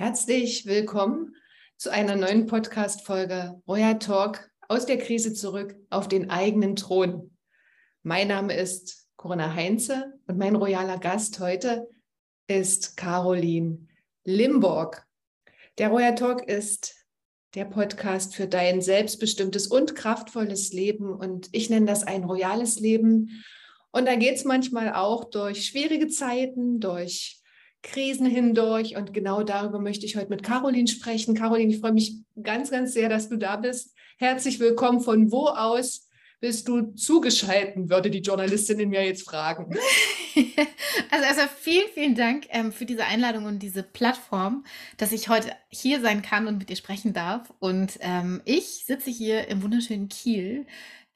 Herzlich willkommen zu einer neuen Podcast-Folge Royal Talk aus der Krise zurück auf den eigenen Thron. Mein Name ist Corinna Heinze und mein royaler Gast heute ist Caroline Limburg. Der Royal Talk ist der Podcast für dein selbstbestimmtes und kraftvolles Leben und ich nenne das ein royales Leben. Und da geht es manchmal auch durch schwierige Zeiten, durch Krisen hindurch. Und genau darüber möchte ich heute mit Caroline sprechen. Caroline, ich freue mich ganz, ganz sehr, dass du da bist. Herzlich willkommen. Von wo aus bist du zugeschalten, würde die Journalistin in mir jetzt fragen. Also erstmal vielen, vielen Dank ähm, für diese Einladung und diese Plattform, dass ich heute hier sein kann und mit dir sprechen darf. Und ähm, ich sitze hier im wunderschönen Kiel,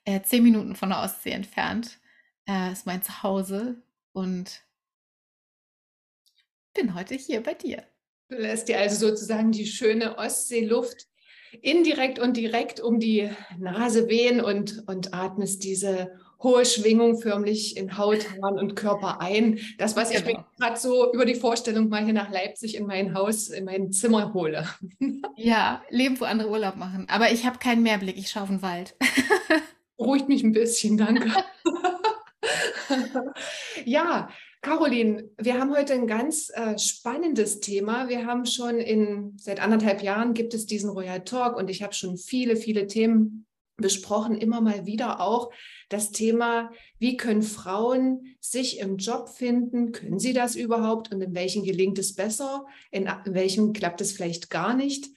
äh, zehn Minuten von der Ostsee entfernt. Äh, ist mein Zuhause und bin heute hier bei dir. Du lässt dir also sozusagen die schöne Ostseeluft indirekt und direkt um die Nase wehen und, und atmest diese hohe Schwingung förmlich in Haut, Haaren und Körper ein. Das, was ich genau. mir gerade so über die Vorstellung mal hier nach Leipzig in mein Haus, in mein Zimmer hole. Ja, leben, wo andere Urlaub machen. Aber ich habe keinen Mehrblick, ich schaue auf den Wald. Beruhigt mich ein bisschen, danke. ja, Caroline, wir haben heute ein ganz äh, spannendes Thema. Wir haben schon in seit anderthalb Jahren gibt es diesen Royal Talk und ich habe schon viele, viele Themen besprochen, immer mal wieder auch das Thema, wie können Frauen sich im Job finden? Können sie das überhaupt? Und in welchen gelingt es besser? In, in welchem klappt es vielleicht gar nicht?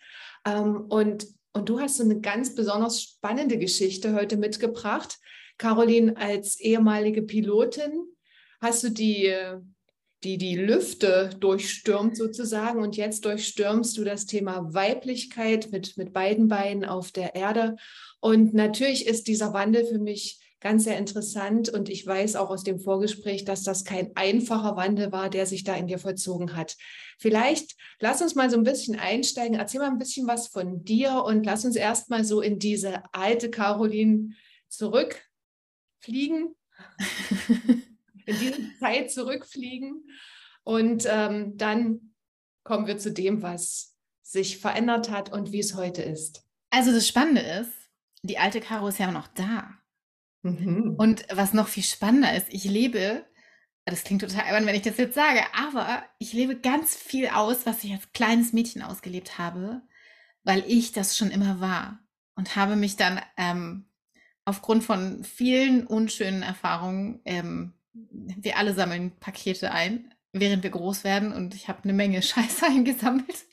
Ähm, und, und du hast so eine ganz besonders spannende Geschichte heute mitgebracht. Caroline als ehemalige Pilotin hast du die, die, die Lüfte durchstürmt sozusagen und jetzt durchstürmst du das Thema Weiblichkeit mit, mit beiden Beinen auf der Erde. Und natürlich ist dieser Wandel für mich ganz sehr interessant und ich weiß auch aus dem Vorgespräch, dass das kein einfacher Wandel war, der sich da in dir vollzogen hat. Vielleicht lass uns mal so ein bisschen einsteigen, erzähl mal ein bisschen was von dir und lass uns erstmal so in diese alte Caroline zurückfliegen. in diese Zeit zurückfliegen. Und ähm, dann kommen wir zu dem, was sich verändert hat und wie es heute ist. Also das Spannende ist, die alte Caro ist ja noch da. Mhm. Und was noch viel spannender ist, ich lebe, das klingt total albern, wenn ich das jetzt sage, aber ich lebe ganz viel aus, was ich als kleines Mädchen ausgelebt habe, weil ich das schon immer war und habe mich dann ähm, aufgrund von vielen unschönen Erfahrungen ähm, wir alle sammeln Pakete ein, während wir groß werden und ich habe eine Menge Scheiße eingesammelt.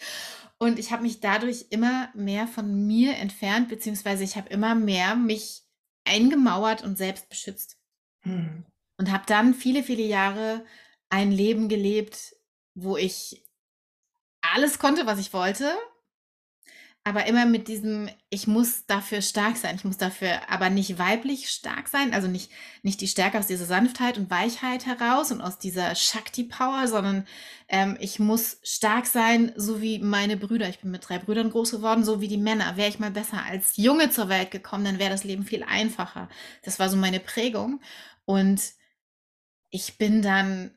Und ich habe mich dadurch immer mehr von mir entfernt, beziehungsweise ich habe immer mehr mich eingemauert und selbst beschützt. Hm. Und habe dann viele, viele Jahre ein Leben gelebt, wo ich alles konnte, was ich wollte, aber immer mit diesem, ich muss dafür stark sein, ich muss dafür aber nicht weiblich stark sein, also nicht, nicht die Stärke aus dieser Sanftheit und Weichheit heraus und aus dieser Shakti-Power, sondern ähm, ich muss stark sein, so wie meine Brüder. Ich bin mit drei Brüdern groß geworden, so wie die Männer. Wäre ich mal besser als Junge zur Welt gekommen, dann wäre das Leben viel einfacher. Das war so meine Prägung. Und ich bin dann,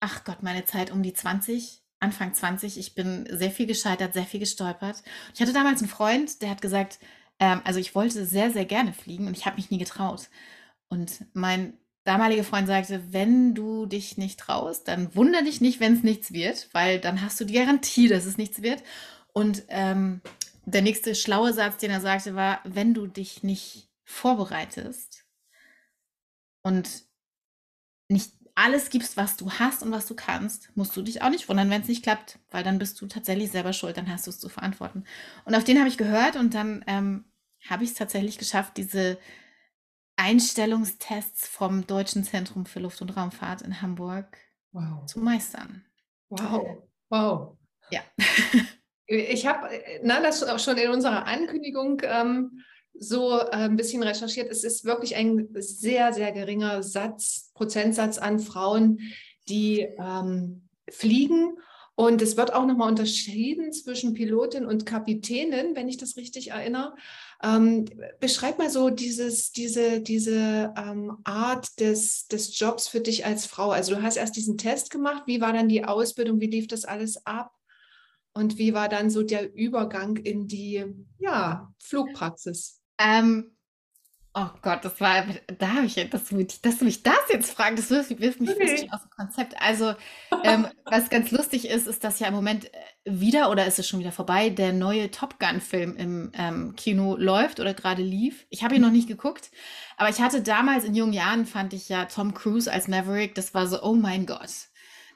ach Gott, meine Zeit um die 20 Anfang 20. Ich bin sehr viel gescheitert, sehr viel gestolpert. Ich hatte damals einen Freund, der hat gesagt, ähm, also ich wollte sehr, sehr gerne fliegen und ich habe mich nie getraut. Und mein damaliger Freund sagte, wenn du dich nicht traust, dann wunder dich nicht, wenn es nichts wird, weil dann hast du die Garantie, dass es nichts wird. Und ähm, der nächste schlaue Satz, den er sagte, war, wenn du dich nicht vorbereitest und nicht alles gibst, was du hast und was du kannst, musst du dich auch nicht wundern, wenn es nicht klappt, weil dann bist du tatsächlich selber schuld, dann hast du es zu verantworten. Und auf den habe ich gehört und dann ähm, habe ich es tatsächlich geschafft, diese Einstellungstests vom Deutschen Zentrum für Luft- und Raumfahrt in Hamburg wow. zu meistern. Wow, wow. Ja. Ich habe das auch schon in unserer Ankündigung ähm, so äh, ein bisschen recherchiert, es ist wirklich ein sehr, sehr geringer Satz, Prozentsatz an Frauen, die ähm, fliegen. Und es wird auch nochmal unterschieden zwischen Pilotin und Kapitänin, wenn ich das richtig erinnere. Ähm, beschreib mal so dieses, diese, diese ähm, Art des, des Jobs für dich als Frau. Also du hast erst diesen Test gemacht. Wie war dann die Ausbildung? Wie lief das alles ab? Und wie war dann so der Übergang in die ja, Flugpraxis? Ähm, Oh Gott, das war, da habe ich, dass du, mich, dass du mich das jetzt fragst, das wirft, wirft mich okay. fast aus dem Konzept. Also, ähm, was ganz lustig ist, ist, dass ja im Moment äh, wieder, oder ist es schon wieder vorbei, der neue Top Gun-Film im ähm, Kino läuft oder gerade lief. Ich habe ihn noch nicht geguckt, aber ich hatte damals in jungen Jahren, fand ich ja Tom Cruise als Maverick, das war so, oh mein Gott.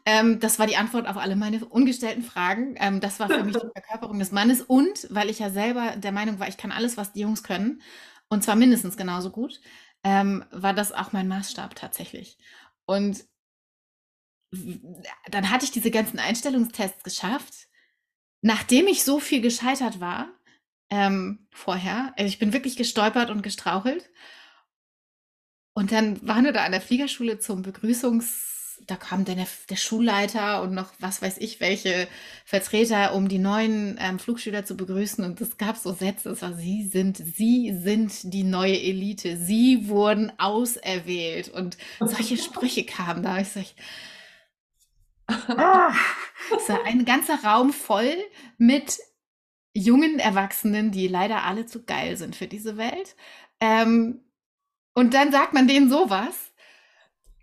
Ähm, das war die Antwort auf alle meine ungestellten Fragen. Ähm, das war für mich die Verkörperung des Mannes und weil ich ja selber der Meinung war, ich kann alles, was die Jungs können und zwar mindestens genauso gut, ähm, war das auch mein Maßstab tatsächlich. Und dann hatte ich diese ganzen Einstellungstests geschafft, nachdem ich so viel gescheitert war ähm, vorher. Also ich bin wirklich gestolpert und gestrauchelt. Und dann waren wir da an der Fliegerschule zum Begrüßungs- da kam dann der, der, Schulleiter und noch was weiß ich, welche Vertreter, um die neuen ähm, Flugschüler zu begrüßen. Und es gab so Sätze, es war, sie sind, sie sind die neue Elite, sie wurden auserwählt. Und solche Sprüche kamen da. Ich sag, ah, es war ein ganzer Raum voll mit jungen Erwachsenen, die leider alle zu geil sind für diese Welt. Ähm, und dann sagt man denen sowas.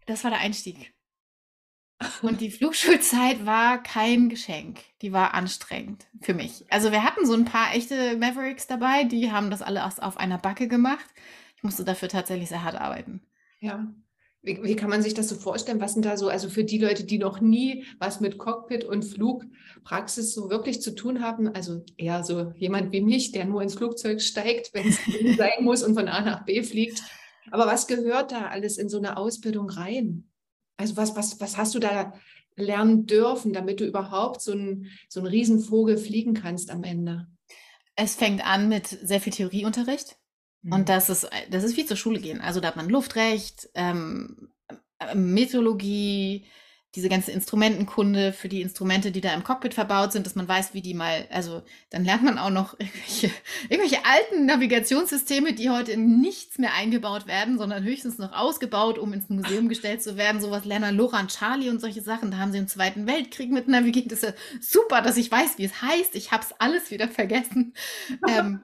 Das war der Einstieg. Und die Flugschulzeit war kein Geschenk. Die war anstrengend für mich. Also wir hatten so ein paar echte Mavericks dabei, die haben das alle erst auf einer Backe gemacht. Ich musste dafür tatsächlich sehr hart arbeiten. Ja. Wie, wie, kann man sich das so vorstellen? Was sind da so, also für die Leute, die noch nie was mit Cockpit und Flugpraxis so wirklich zu tun haben, also eher so jemand wie mich, der nur ins Flugzeug steigt, wenn es sein muss und von A nach B fliegt. Aber was gehört da alles in so eine Ausbildung rein? Also was, was, was hast du da lernen dürfen, damit du überhaupt so einen, so einen Riesenvogel fliegen kannst am Ende? Es fängt an mit sehr viel Theorieunterricht. Mhm. Und das ist, das ist wie zur Schule gehen. Also da hat man Luftrecht, ähm, äh, Meteorologie, diese ganze Instrumentenkunde für die Instrumente, die da im Cockpit verbaut sind, dass man weiß, wie die mal, also dann lernt man auch noch irgendwelche, irgendwelche alten Navigationssysteme, die heute in nichts mehr eingebaut werden, sondern höchstens noch ausgebaut, um ins Museum gestellt zu werden. Sowas lernen Loran Charlie und solche Sachen. Da haben sie im Zweiten Weltkrieg mit navigiert. Das ist ja super, dass ich weiß, wie es heißt. Ich habe es alles wieder vergessen. ähm,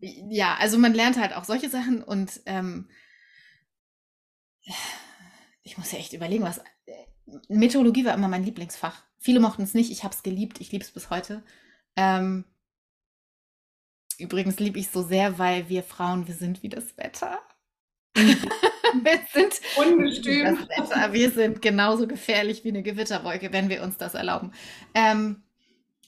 ja, also man lernt halt auch solche Sachen und ähm, ich muss ja echt überlegen, was Meteorologie war immer mein Lieblingsfach. Viele mochten es nicht, ich habe es geliebt, ich liebe es bis heute. Ähm, übrigens liebe ich es so sehr, weil wir Frauen, wir sind wie das Wetter. wir sind ungestüm. Wir sind genauso gefährlich wie eine Gewitterwolke, wenn wir uns das erlauben. Ähm,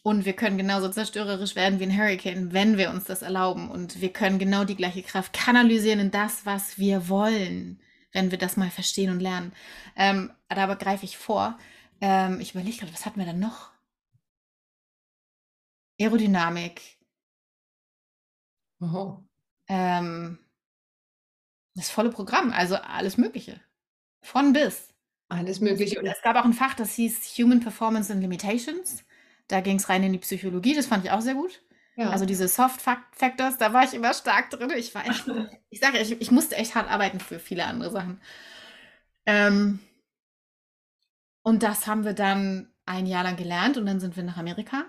und wir können genauso zerstörerisch werden wie ein Hurricane, wenn wir uns das erlauben. Und wir können genau die gleiche Kraft kanalisieren in das, was wir wollen wenn wir das mal verstehen und lernen. Ähm, aber greife ich vor. Ähm, ich überlege gerade, was hatten wir dann noch? Aerodynamik. Oh. Ähm, das volle Programm, also alles Mögliche. Von bis. Alles Mögliche. Und es gab auch ein Fach, das hieß Human Performance and Limitations. Da ging es rein in die Psychologie, das fand ich auch sehr gut. Ja. Also diese Soft Factors, da war ich immer stark drin. Ich war echt, ich sage, ich, ich musste echt hart arbeiten für viele andere Sachen. Ähm, und das haben wir dann ein Jahr lang gelernt und dann sind wir nach Amerika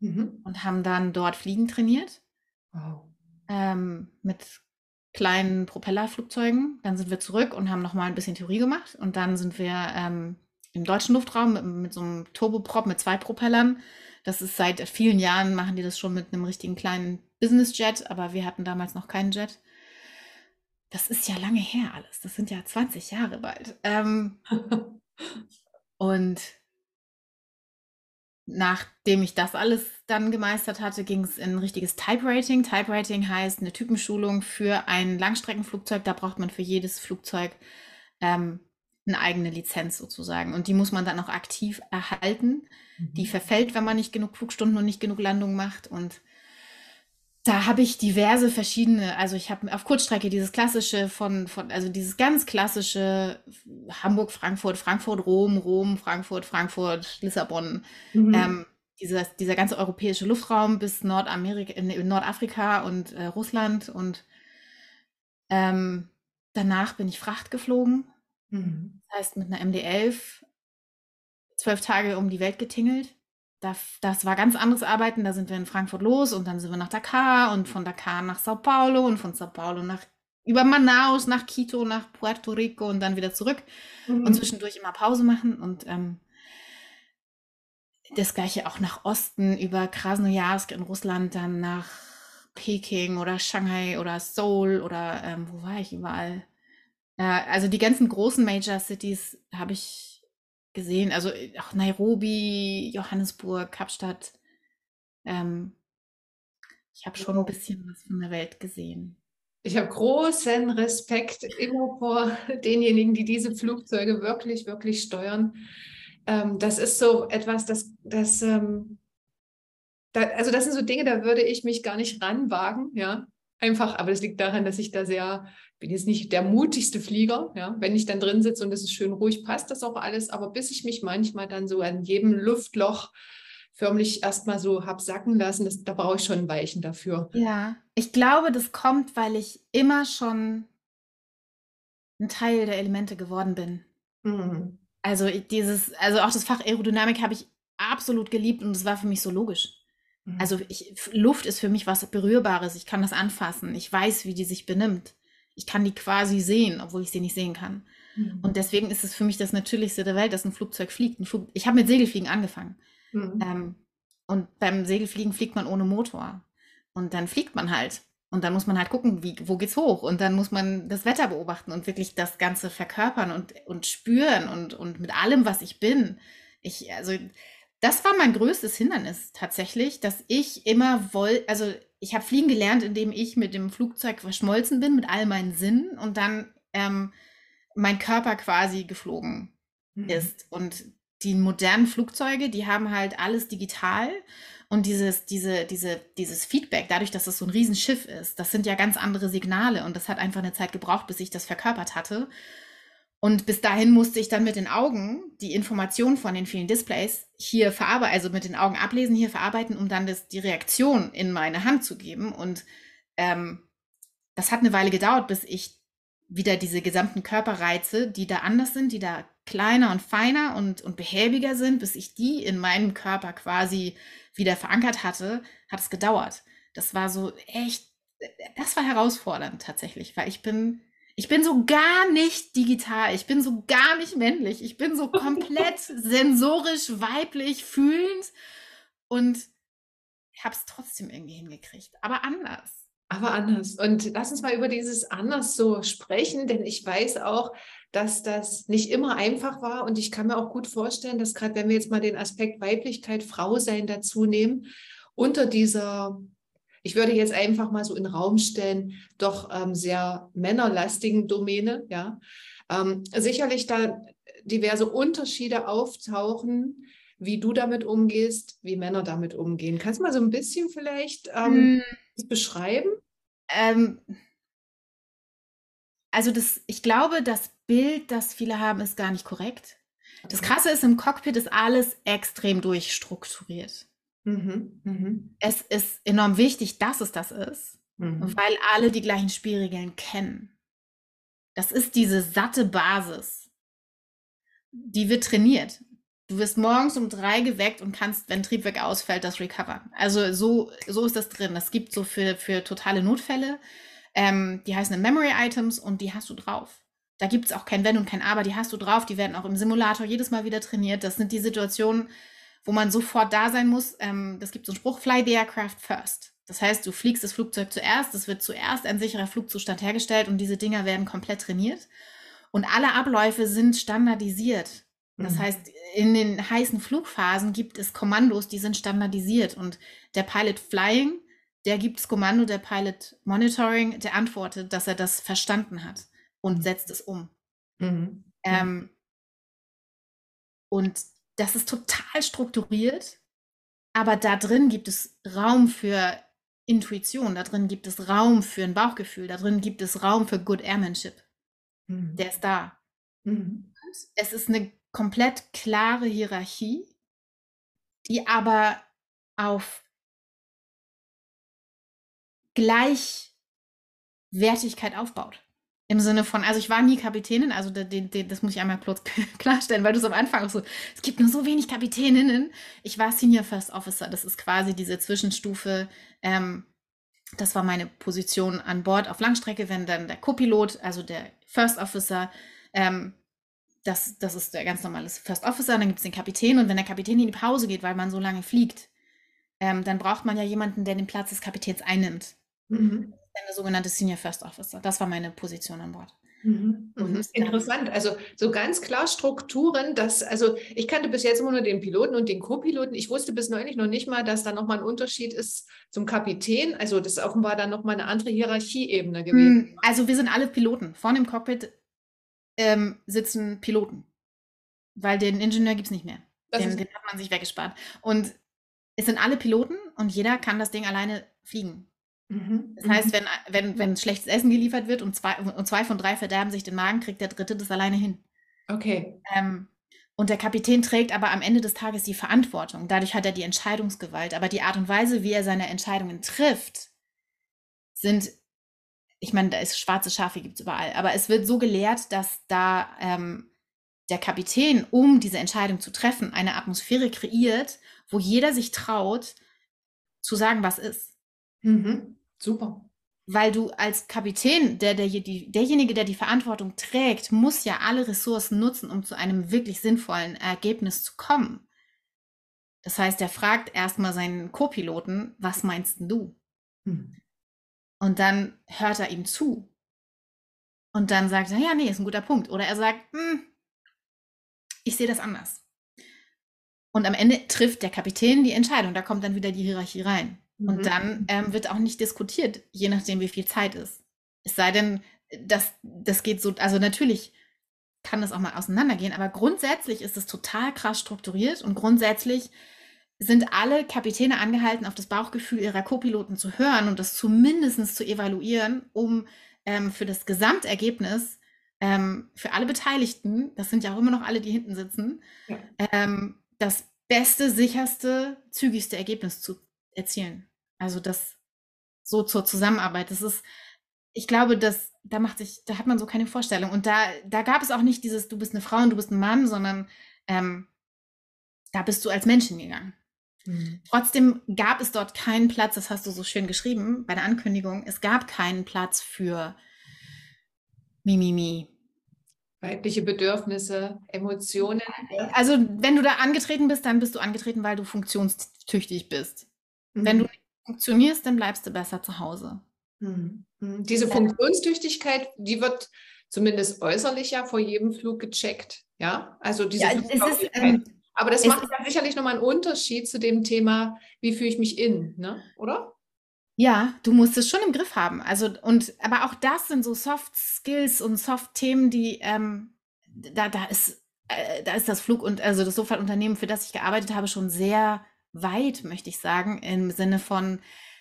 mhm. und haben dann dort Fliegen trainiert. Wow. Ähm, mit kleinen Propellerflugzeugen. Dann sind wir zurück und haben nochmal ein bisschen Theorie gemacht. Und dann sind wir ähm, im deutschen Luftraum mit, mit so einem Turboprop mit zwei Propellern das ist seit vielen Jahren, machen die das schon mit einem richtigen kleinen Business-Jet, aber wir hatten damals noch keinen Jet. Das ist ja lange her alles. Das sind ja 20 Jahre bald. Ähm, und nachdem ich das alles dann gemeistert hatte, ging es in ein richtiges Type-Rating. Type-Rating heißt eine Typenschulung für ein Langstreckenflugzeug. Da braucht man für jedes Flugzeug ähm, eine eigene Lizenz sozusagen. Und die muss man dann auch aktiv erhalten. Die mhm. verfällt, wenn man nicht genug Flugstunden und nicht genug Landungen macht. Und da habe ich diverse verschiedene, also ich habe auf Kurzstrecke dieses klassische von, von, also dieses ganz klassische Hamburg, Frankfurt, Frankfurt, Rom, Rom, Frankfurt, Frankfurt, Lissabon. Mhm. Ähm, dieser, dieser ganze europäische Luftraum bis Nordamerika, in Nordafrika und äh, Russland und ähm, danach bin ich Fracht geflogen. Mhm. Das heißt, mit einer MD-11 zwölf Tage um die Welt getingelt. Das, das war ganz anderes Arbeiten. Da sind wir in Frankfurt los und dann sind wir nach Dakar und von Dakar nach Sao Paulo und von Sao Paulo nach über Manaus nach Quito, nach Puerto Rico und dann wieder zurück mhm. und zwischendurch immer Pause machen und ähm, das gleiche auch nach Osten über Krasnojarsk in Russland, dann nach Peking oder Shanghai oder Seoul oder ähm, wo war ich überall? Äh, also die ganzen großen Major Cities habe ich gesehen, also äh, auch Nairobi, Johannesburg, Kapstadt. Ähm, ich habe schon ein bisschen was von der Welt gesehen. Ich habe großen Respekt immer vor denjenigen, die diese Flugzeuge wirklich, wirklich steuern. Ähm, das ist so etwas, das, das, ähm, da, also das sind so Dinge, da würde ich mich gar nicht ranwagen, ja. Einfach, aber das liegt daran, dass ich da sehr, bin jetzt nicht der mutigste Flieger, ja. Wenn ich dann drin sitze und es ist schön ruhig, passt das auch alles. Aber bis ich mich manchmal dann so an jedem Luftloch förmlich erstmal so habe sacken lassen, das, da brauche ich schon ein Weichen dafür. Ja, ich glaube, das kommt, weil ich immer schon ein Teil der Elemente geworden bin. Mhm. Also dieses, also auch das Fach Aerodynamik habe ich absolut geliebt und es war für mich so logisch. Mhm. Also ich, Luft ist für mich was Berührbares. Ich kann das anfassen. Ich weiß, wie die sich benimmt. Ich kann die quasi sehen, obwohl ich sie nicht sehen kann. Mhm. Und deswegen ist es für mich das Natürlichste der Welt, dass ein Flugzeug fliegt. Ein Flug, ich habe mit Segelfliegen angefangen. Mhm. Ähm, und beim Segelfliegen fliegt man ohne Motor. Und dann fliegt man halt. Und dann muss man halt gucken, wie, wo geht's hoch? Und dann muss man das Wetter beobachten und wirklich das Ganze verkörpern und, und spüren und, und mit allem, was ich bin. Ich, also, das war mein größtes Hindernis tatsächlich, dass ich immer wollte, also ich habe fliegen gelernt, indem ich mit dem Flugzeug verschmolzen bin, mit all meinen Sinnen und dann ähm, mein Körper quasi geflogen mhm. ist. Und die modernen Flugzeuge, die haben halt alles digital und dieses, diese, diese, dieses Feedback, dadurch, dass es so ein Riesenschiff ist, das sind ja ganz andere Signale und das hat einfach eine Zeit gebraucht, bis ich das verkörpert hatte. Und bis dahin musste ich dann mit den Augen die Informationen von den vielen Displays hier verarbeiten, also mit den Augen ablesen, hier verarbeiten, um dann das, die Reaktion in meine Hand zu geben. Und ähm, das hat eine Weile gedauert, bis ich wieder diese gesamten Körperreize, die da anders sind, die da kleiner und feiner und, und behäbiger sind, bis ich die in meinem Körper quasi wieder verankert hatte, hat es gedauert. Das war so echt, das war herausfordernd tatsächlich, weil ich bin, ich bin so gar nicht digital, ich bin so gar nicht männlich, ich bin so komplett sensorisch, weiblich, fühlend und habe es trotzdem irgendwie hingekriegt, aber anders. Aber anders. Und lass uns mal über dieses anders so sprechen, denn ich weiß auch, dass das nicht immer einfach war. Und ich kann mir auch gut vorstellen, dass gerade wenn wir jetzt mal den Aspekt Weiblichkeit, Frau sein dazu nehmen, unter dieser, ich würde jetzt einfach mal so in den Raum stellen, doch ähm, sehr männerlastigen Domäne, ja, ähm, sicherlich da diverse Unterschiede auftauchen, wie du damit umgehst, wie Männer damit umgehen. Kannst du mal so ein bisschen vielleicht ähm, hm. beschreiben? Ähm, also das, ich glaube, das Bild, das viele haben, ist gar nicht korrekt. Das Krasse ist, im Cockpit ist alles extrem durchstrukturiert. Mhm, mhm. Es ist enorm wichtig, dass es das ist, mhm. weil alle die gleichen Spielregeln kennen. Das ist diese satte Basis. Die wird trainiert. Du wirst morgens um drei geweckt und kannst, wenn Triebwerk ausfällt, das recovern. Also so, so ist das drin. Das gibt so für, für totale Notfälle. Ähm, die heißen Memory Items und die hast du drauf. Da gibt es auch kein Wenn und kein Aber, die hast du drauf, die werden auch im Simulator jedes Mal wieder trainiert. Das sind die Situationen, wo man sofort da sein muss. Ähm, das gibt so einen Spruch, fly the aircraft first. Das heißt, du fliegst das Flugzeug zuerst, es wird zuerst ein sicherer Flugzustand hergestellt und diese Dinger werden komplett trainiert. Und alle Abläufe sind standardisiert. Das mhm. heißt, in den heißen Flugphasen gibt es Kommandos, die sind standardisiert. Und der Pilot Flying, der gibt das Kommando, der Pilot Monitoring, der antwortet, dass er das verstanden hat und mhm. setzt es um. Mhm. Ähm, und das ist total strukturiert, aber da drin gibt es Raum für Intuition, da drin gibt es Raum für ein Bauchgefühl, da drin gibt es Raum für Good Airmanship. Mhm. Der ist da. Mhm. Es ist eine komplett klare Hierarchie, die aber auf Gleichwertigkeit aufbaut. Im Sinne von, also ich war nie Kapitänin, also das, das muss ich einmal kurz klarstellen, weil du es am Anfang auch so, es gibt nur so wenig Kapitäninnen. Ich war Senior First Officer, das ist quasi diese Zwischenstufe. Ähm, das war meine Position an Bord auf Langstrecke, wenn dann der Co-Pilot, also der First Officer, ähm, das, das ist der ganz normale First Officer, dann gibt es den Kapitän und wenn der Kapitän in die Pause geht, weil man so lange fliegt, ähm, dann braucht man ja jemanden, der den Platz des Kapitäns einnimmt. Mhm. Der sogenannte Senior First Officer. Das war meine Position an Bord. Mhm. Mhm. Interessant. Also so ganz klar Strukturen, dass, also ich kannte bis jetzt immer nur den Piloten und den Co-Piloten. Ich wusste bis neulich noch nicht mal, dass da nochmal ein Unterschied ist zum Kapitän. Also das ist offenbar dann nochmal eine andere Hierarchieebene gewesen. Hm, also wir sind alle Piloten. Vorne im Cockpit ähm, sitzen Piloten. Weil den Ingenieur gibt es nicht mehr. Den, den, hat man sich weggespart. Und es sind alle Piloten und jeder kann das Ding alleine fliegen. Mhm. Das heißt, mhm. wenn, wenn, wenn schlechtes Essen geliefert wird und zwei, und zwei von drei verderben sich den Magen, kriegt der dritte das alleine hin. Okay. Ähm, und der Kapitän trägt aber am Ende des Tages die Verantwortung. Dadurch hat er die Entscheidungsgewalt. Aber die Art und Weise, wie er seine Entscheidungen trifft, sind ich meine, da ist schwarze Schafe gibt es überall, aber es wird so gelehrt, dass da ähm, der Kapitän, um diese Entscheidung zu treffen, eine Atmosphäre kreiert, wo jeder sich traut, zu sagen, was ist. Mhm. Super. Weil du als Kapitän, der, der, die, derjenige, der die Verantwortung trägt, muss ja alle Ressourcen nutzen, um zu einem wirklich sinnvollen Ergebnis zu kommen. Das heißt, er fragt erstmal seinen Co-Piloten, was meinst du? Mhm. Und dann hört er ihm zu. Und dann sagt er, ja, nee, ist ein guter Punkt. Oder er sagt, hm, ich sehe das anders. Und am Ende trifft der Kapitän die Entscheidung. Da kommt dann wieder die Hierarchie rein. Mhm. Und dann ähm, wird auch nicht diskutiert, je nachdem, wie viel Zeit ist. Es sei denn, das, das geht so, also natürlich kann das auch mal auseinandergehen, aber grundsätzlich ist es total krass strukturiert und grundsätzlich sind alle Kapitäne angehalten, auf das Bauchgefühl ihrer Co-Piloten zu hören und das zumindest zu evaluieren, um ähm, für das Gesamtergebnis ähm, für alle Beteiligten, das sind ja auch immer noch alle, die hinten sitzen, ja. ähm, das beste, sicherste, zügigste Ergebnis zu erzielen. Also das so zur Zusammenarbeit. Das ist, ich glaube, dass da macht sich, da hat man so keine Vorstellung. Und da, da gab es auch nicht dieses, du bist eine Frau und du bist ein Mann, sondern ähm, da bist du als Menschen gegangen. Mhm. Trotzdem gab es dort keinen Platz, das hast du so schön geschrieben bei der Ankündigung, es gab keinen Platz für Mimimi. Weibliche Bedürfnisse, Emotionen. Also wenn du da angetreten bist, dann bist du angetreten, weil du funktionstüchtig bist. Mhm. Wenn du nicht funktionierst, dann bleibst du besser zu Hause. Mhm. mhm. Diese Funktionstüchtigkeit, die wird zumindest äußerlich ja vor jedem Flug gecheckt. Ja, also diese ja, ist, ähm, aber das macht ja sicherlich nochmal einen Unterschied zu dem Thema, wie fühle ich mich in, ne? oder? Ja, du musst es schon im Griff haben. Also, und, aber auch das sind so Soft Skills und Soft Themen, die, ähm, da, da ist, äh, da ist das Flug und also das Sofaltunternehmen, für das ich gearbeitet habe, schon sehr weit, möchte ich sagen, im Sinne von,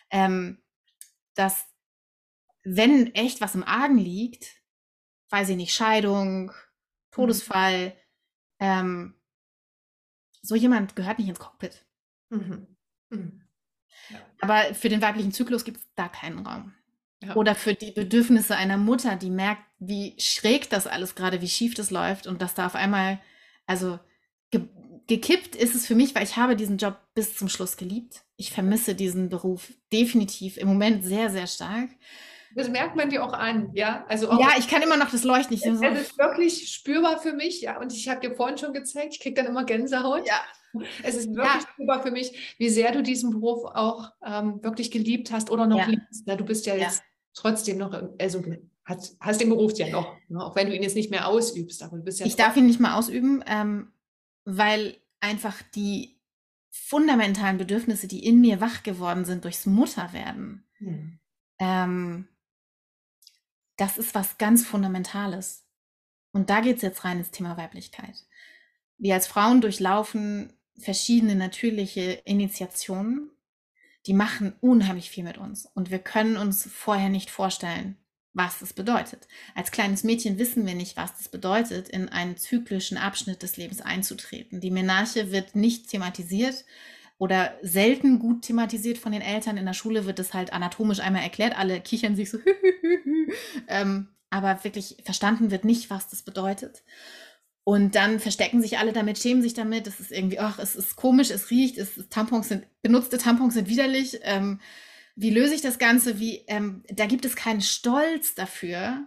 ähm, dass wenn echt was im Argen liegt, weiß ich nicht, Scheidung, mhm. Todesfall, mhm. ähm, so jemand gehört nicht ins Cockpit. Mhm. Mhm. Ja. Aber für den weiblichen Zyklus gibt es da keinen Raum. Ja. Oder für die Bedürfnisse einer Mutter, die merkt, wie schräg das alles gerade, wie schief das läuft und dass da auf einmal, also gekippt ist es für mich, weil ich habe diesen Job bis zum Schluss geliebt. Ich vermisse diesen Beruf definitiv im Moment sehr, sehr stark. Das merkt man dir auch an, ja. Also ja, ich kann immer noch das Leuchten nicht. Es, es ist wirklich spürbar für mich, ja. Und ich habe dir vorhin schon gezeigt, ich kriege dann immer Gänsehaut. Ja. Es ist wirklich ja. spürbar für mich, wie sehr du diesen Beruf auch ähm, wirklich geliebt hast oder noch ja. liebst. Na, du bist ja jetzt trotzdem noch, also hast, hast den Beruf ja noch, ne? auch wenn du ihn jetzt nicht mehr ausübst. Aber du bist ja ich darf ihn nicht mehr ausüben, ähm, weil einfach die fundamentalen Bedürfnisse, die in mir wach geworden sind durchs Mutterwerden, hm. ähm, das ist was ganz Fundamentales. Und da geht es jetzt rein ins Thema Weiblichkeit. Wir als Frauen durchlaufen verschiedene natürliche Initiationen, die machen unheimlich viel mit uns. Und wir können uns vorher nicht vorstellen, was es bedeutet. Als kleines Mädchen wissen wir nicht, was das bedeutet, in einen zyklischen Abschnitt des Lebens einzutreten. Die Menarche wird nicht thematisiert. oder selten gut thematisiert von den Eltern. In der Schule wird es halt anatomisch einmal erklärt, alle kichern sich so, ähm, aber wirklich verstanden wird nicht, was das bedeutet. Und dann verstecken sich alle damit, schämen sich damit. Es ist irgendwie, ach, es ist komisch, es riecht, es ist, Tampons sind, benutzte Tampons sind widerlich. Ähm, wie löse ich das Ganze? Wie, ähm, da gibt es keinen Stolz dafür,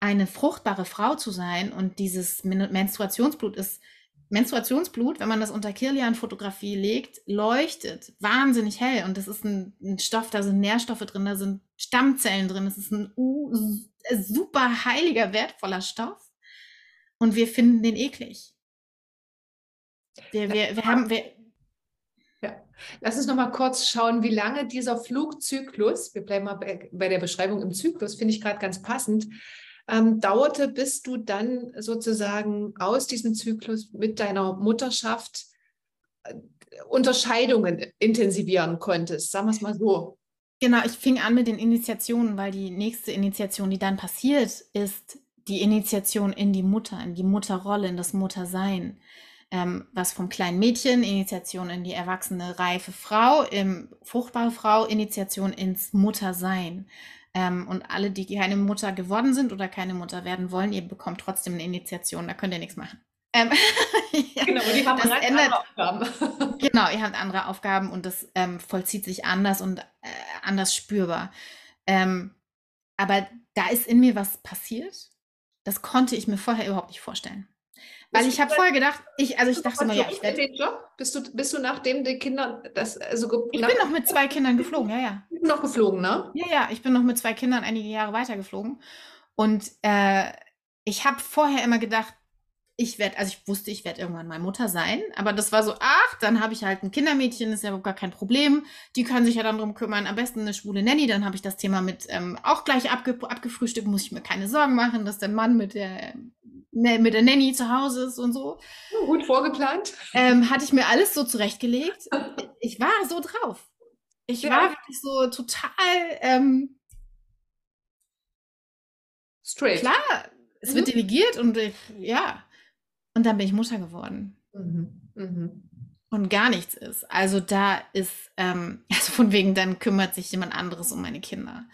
eine fruchtbare Frau zu sein. Und dieses Menstruationsblut ist Menstruationsblut, wenn man das unter Kirlian-Fotografie legt, leuchtet wahnsinnig hell. Und das ist ein, ein, Stoff, da sind Nährstoffe drin, da sind Stammzellen drin. Das ist ein uh, super heiliger, wertvoller Stoff. Und wir finden den eklig. Wir, wir, wir haben, wir. Lass uns noch mal kurz schauen, wie lange dieser Flugzyklus, wir bleiben mal bei, der Beschreibung im Zyklus, finde ich gerade ganz passend, ähm, dauerte, bis du dann sozusagen aus diesem Zyklus mit deiner Mutterschaft äh, Unterscheidungen intensivieren konntest. Sagen wir es mal so. Genau, ich fing an mit den Initiationen, weil die nächste Initiation, die dann passiert, ist die Initiation in die Mutter, in die Mutterrolle, in das Muttersein. Ähm, was vom kleinen Mädchen, Initiation in die erwachsene reife Frau, im fruchtbare Frau, Initiation ins Muttersein. Ähm, und alle, die keine Mutter geworden sind oder keine Mutter werden wollen, ihr bekommt trotzdem eine Initiation, da könnt ihr nichts machen. Ähm, ja, genau, die haben das ändert, Aufgaben. genau, ihr habt andere Aufgaben und das ähm, vollzieht sich anders und äh, anders spürbar. Ähm, aber da ist in mir was passiert, das konnte ich mir vorher überhaupt nicht vorstellen. Weil ich habe vorher gedacht, ich, also ich dachte immer, ja, ich werde. Bist du, bist du nachdem die Kinder das also Ich bin noch mit zwei Kindern geflogen, ja, ja. Ich bin noch geflogen, ne? Ja, ja, ich bin noch mit zwei Kindern einige Jahre weiter geflogen. Und äh, ich habe vorher immer gedacht, ich werde, also ich wusste, ich werde irgendwann mal Mutter sein, aber das war so, ach, dann habe ich halt ein Kindermädchen, ist ja gar kein Problem. Die können sich ja dann drum kümmern. Am besten eine schwule Nanny, dann habe ich das Thema mit ähm, auch gleich abge abgefrühstückt, muss ich mir keine Sorgen machen, dass der Mann mit der mit der Nanny zu Hause ist und so. Gut vorgeplant. Ähm, hatte ich mir alles so zurechtgelegt. Ich war so drauf. Ich ja. war wirklich so total ähm, straight. Klar, es mhm. wird delegiert und ich, ja. Und dann bin ich Mutter geworden. Mhm. Mhm. Und gar nichts ist. Also da ist, ähm, also von wegen, dann kümmert sich jemand anderes um meine Kinder.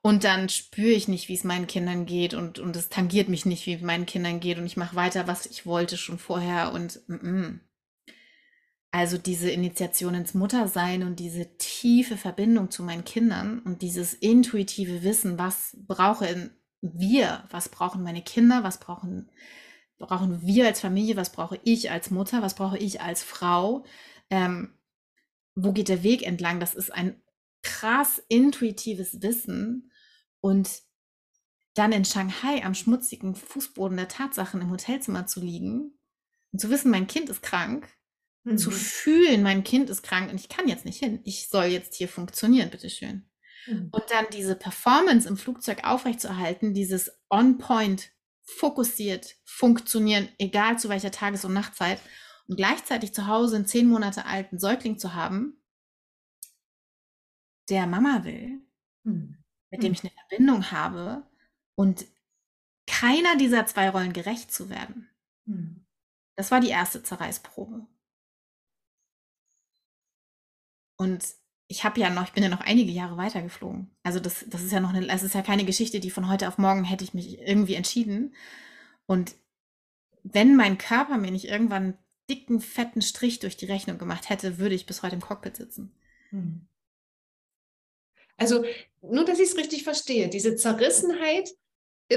Und dann spüre ich nicht, wie es meinen Kindern geht und, und es tangiert mich nicht, wie es meinen Kindern geht und ich mache weiter, was ich wollte schon vorher und mm, mm. also diese Initiation ins Muttersein und diese tiefe Verbindung zu meinen Kindern und dieses intuitive Wissen, was brauchen wir, was brauchen meine Kinder, was brauchen brauchen wir als Familie, was brauche ich als Mutter, was brauche ich als Frau, ähm, wo geht der Weg entlang? Das ist ein krass intuitives Wissen und dann in Shanghai am schmutzigen Fußboden der Tatsachen im Hotelzimmer zu liegen und zu wissen, mein Kind ist krank, mhm. zu fühlen, mein Kind ist krank und ich kann jetzt nicht hin. Ich soll jetzt hier funktionieren, bitteschön. Mhm. Und dann diese Performance im Flugzeug aufrechtzuerhalten, dieses On-Point fokussiert funktionieren, egal zu welcher Tages- und Nachtzeit, und gleichzeitig zu Hause einen zehn Monate alten Säugling zu haben, der Mama will, hm. Mit dem hm. ich eine Verbindung habe und keiner dieser zwei Rollen gerecht zu werden. Hm. Das war die erste Zerreißprobe. Und ich habe ja noch, ich bin ja noch einige Jahre weiter geflogen. Also das, das ist ja noch eine, das ist ja keine Geschichte, die von heute auf morgen hätte ich mich irgendwie entschieden. Und wenn mein Körper mir nicht irgendwann einen dicken, fetten Strich durch die Rechnung gemacht hätte, würde ich bis heute im Cockpit sitzen. Hm. Also nur, dass ich es richtig verstehe, diese Zerrissenheit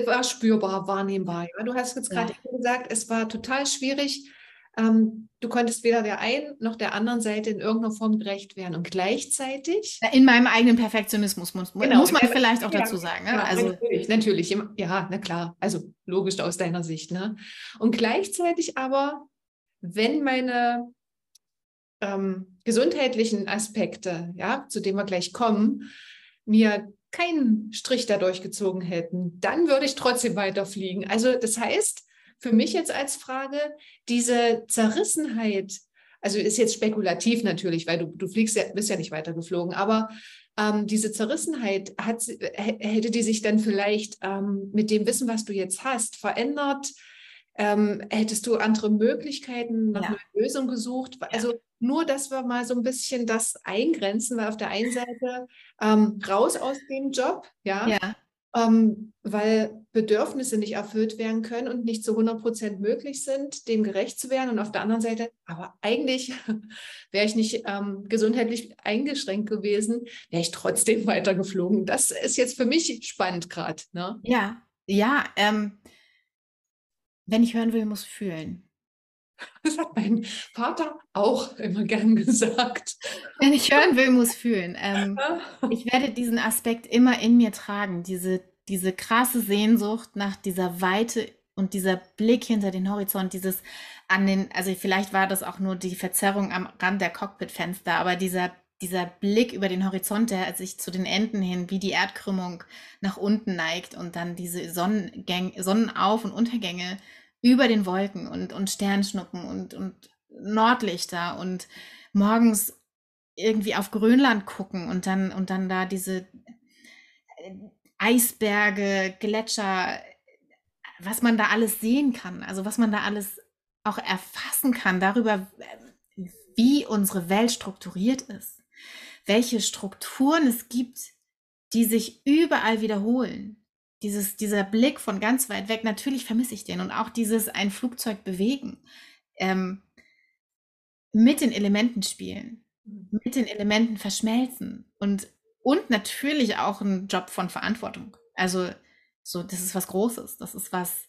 war spürbar, wahrnehmbar. Ja? Du hast jetzt gerade ja. gesagt, es war total schwierig, ähm, du konntest weder der einen noch der anderen Seite in irgendeiner Form gerecht werden. Und gleichzeitig. In meinem eigenen Perfektionismus muss, genau, muss man vielleicht auch ja, dazu sagen. Ne? Ja, also, natürlich, natürlich. Ja, na klar. Also logisch aus deiner Sicht. Ne? Und gleichzeitig aber, wenn meine ähm, gesundheitlichen Aspekte, ja, zu denen wir gleich kommen, mir keinen Strich dadurch gezogen hätten, dann würde ich trotzdem weiterfliegen. Also das heißt, für mich jetzt als Frage, diese Zerrissenheit, also ist jetzt spekulativ natürlich, weil du, du fliegst ja, bist ja nicht weitergeflogen, aber ähm, diese Zerrissenheit, hat, hätte die sich dann vielleicht ähm, mit dem Wissen, was du jetzt hast, verändert? Ähm, hättest du andere Möglichkeiten nach ja. einer Lösung gesucht? Also nur, dass wir mal so ein bisschen das eingrenzen, weil auf der einen Seite ähm, raus aus dem Job, ja, ja ähm, weil Bedürfnisse nicht erfüllt werden können und nicht zu 100 Prozent möglich sind, dem gerecht zu werden. Und auf der anderen Seite, aber eigentlich wäre ich nicht ähm, gesundheitlich eingeschränkt gewesen, wäre ich trotzdem weitergeflogen. Das ist jetzt für mich spannend gerade. Ne? Ja, ja. Ähm, wenn ich hören will, muss fühlen. Das hat mein Vater auch immer gern gesagt. Wenn ich hören will, muss fühlen. Ähm, ich werde diesen Aspekt immer in mir tragen, diese, diese krasse Sehnsucht nach dieser Weite und dieser Blick hinter den Horizont, dieses an den, also vielleicht war das auch nur die Verzerrung am Rand der Cockpitfenster, aber dieser, dieser Blick über den Horizont, der sich zu den Enden hin wie die Erdkrümmung nach unten neigt und dann diese Sonnengäng Sonnenauf- und Untergänge über den Wolken und, und Sternschnuppen und, und Nordlichter und morgens irgendwie auf Grönland gucken und dann, und dann da diese äh, Eisberge, Gletscher, was man da alles sehen kann, also was man da alles auch erfassen kann darüber, wie unsere Welt strukturiert ist, welche Strukturen es gibt, die sich überall wiederholen dieses, dieser Blick von ganz weit weg, natürlich vermisse ich den und auch dieses ein Flugzeug bewegen, ähm, mit den Elementen spielen, mhm. mit den Elementen verschmelzen und, und natürlich auch ein Job von Verantwortung. Also so, das ist was Großes, das ist was,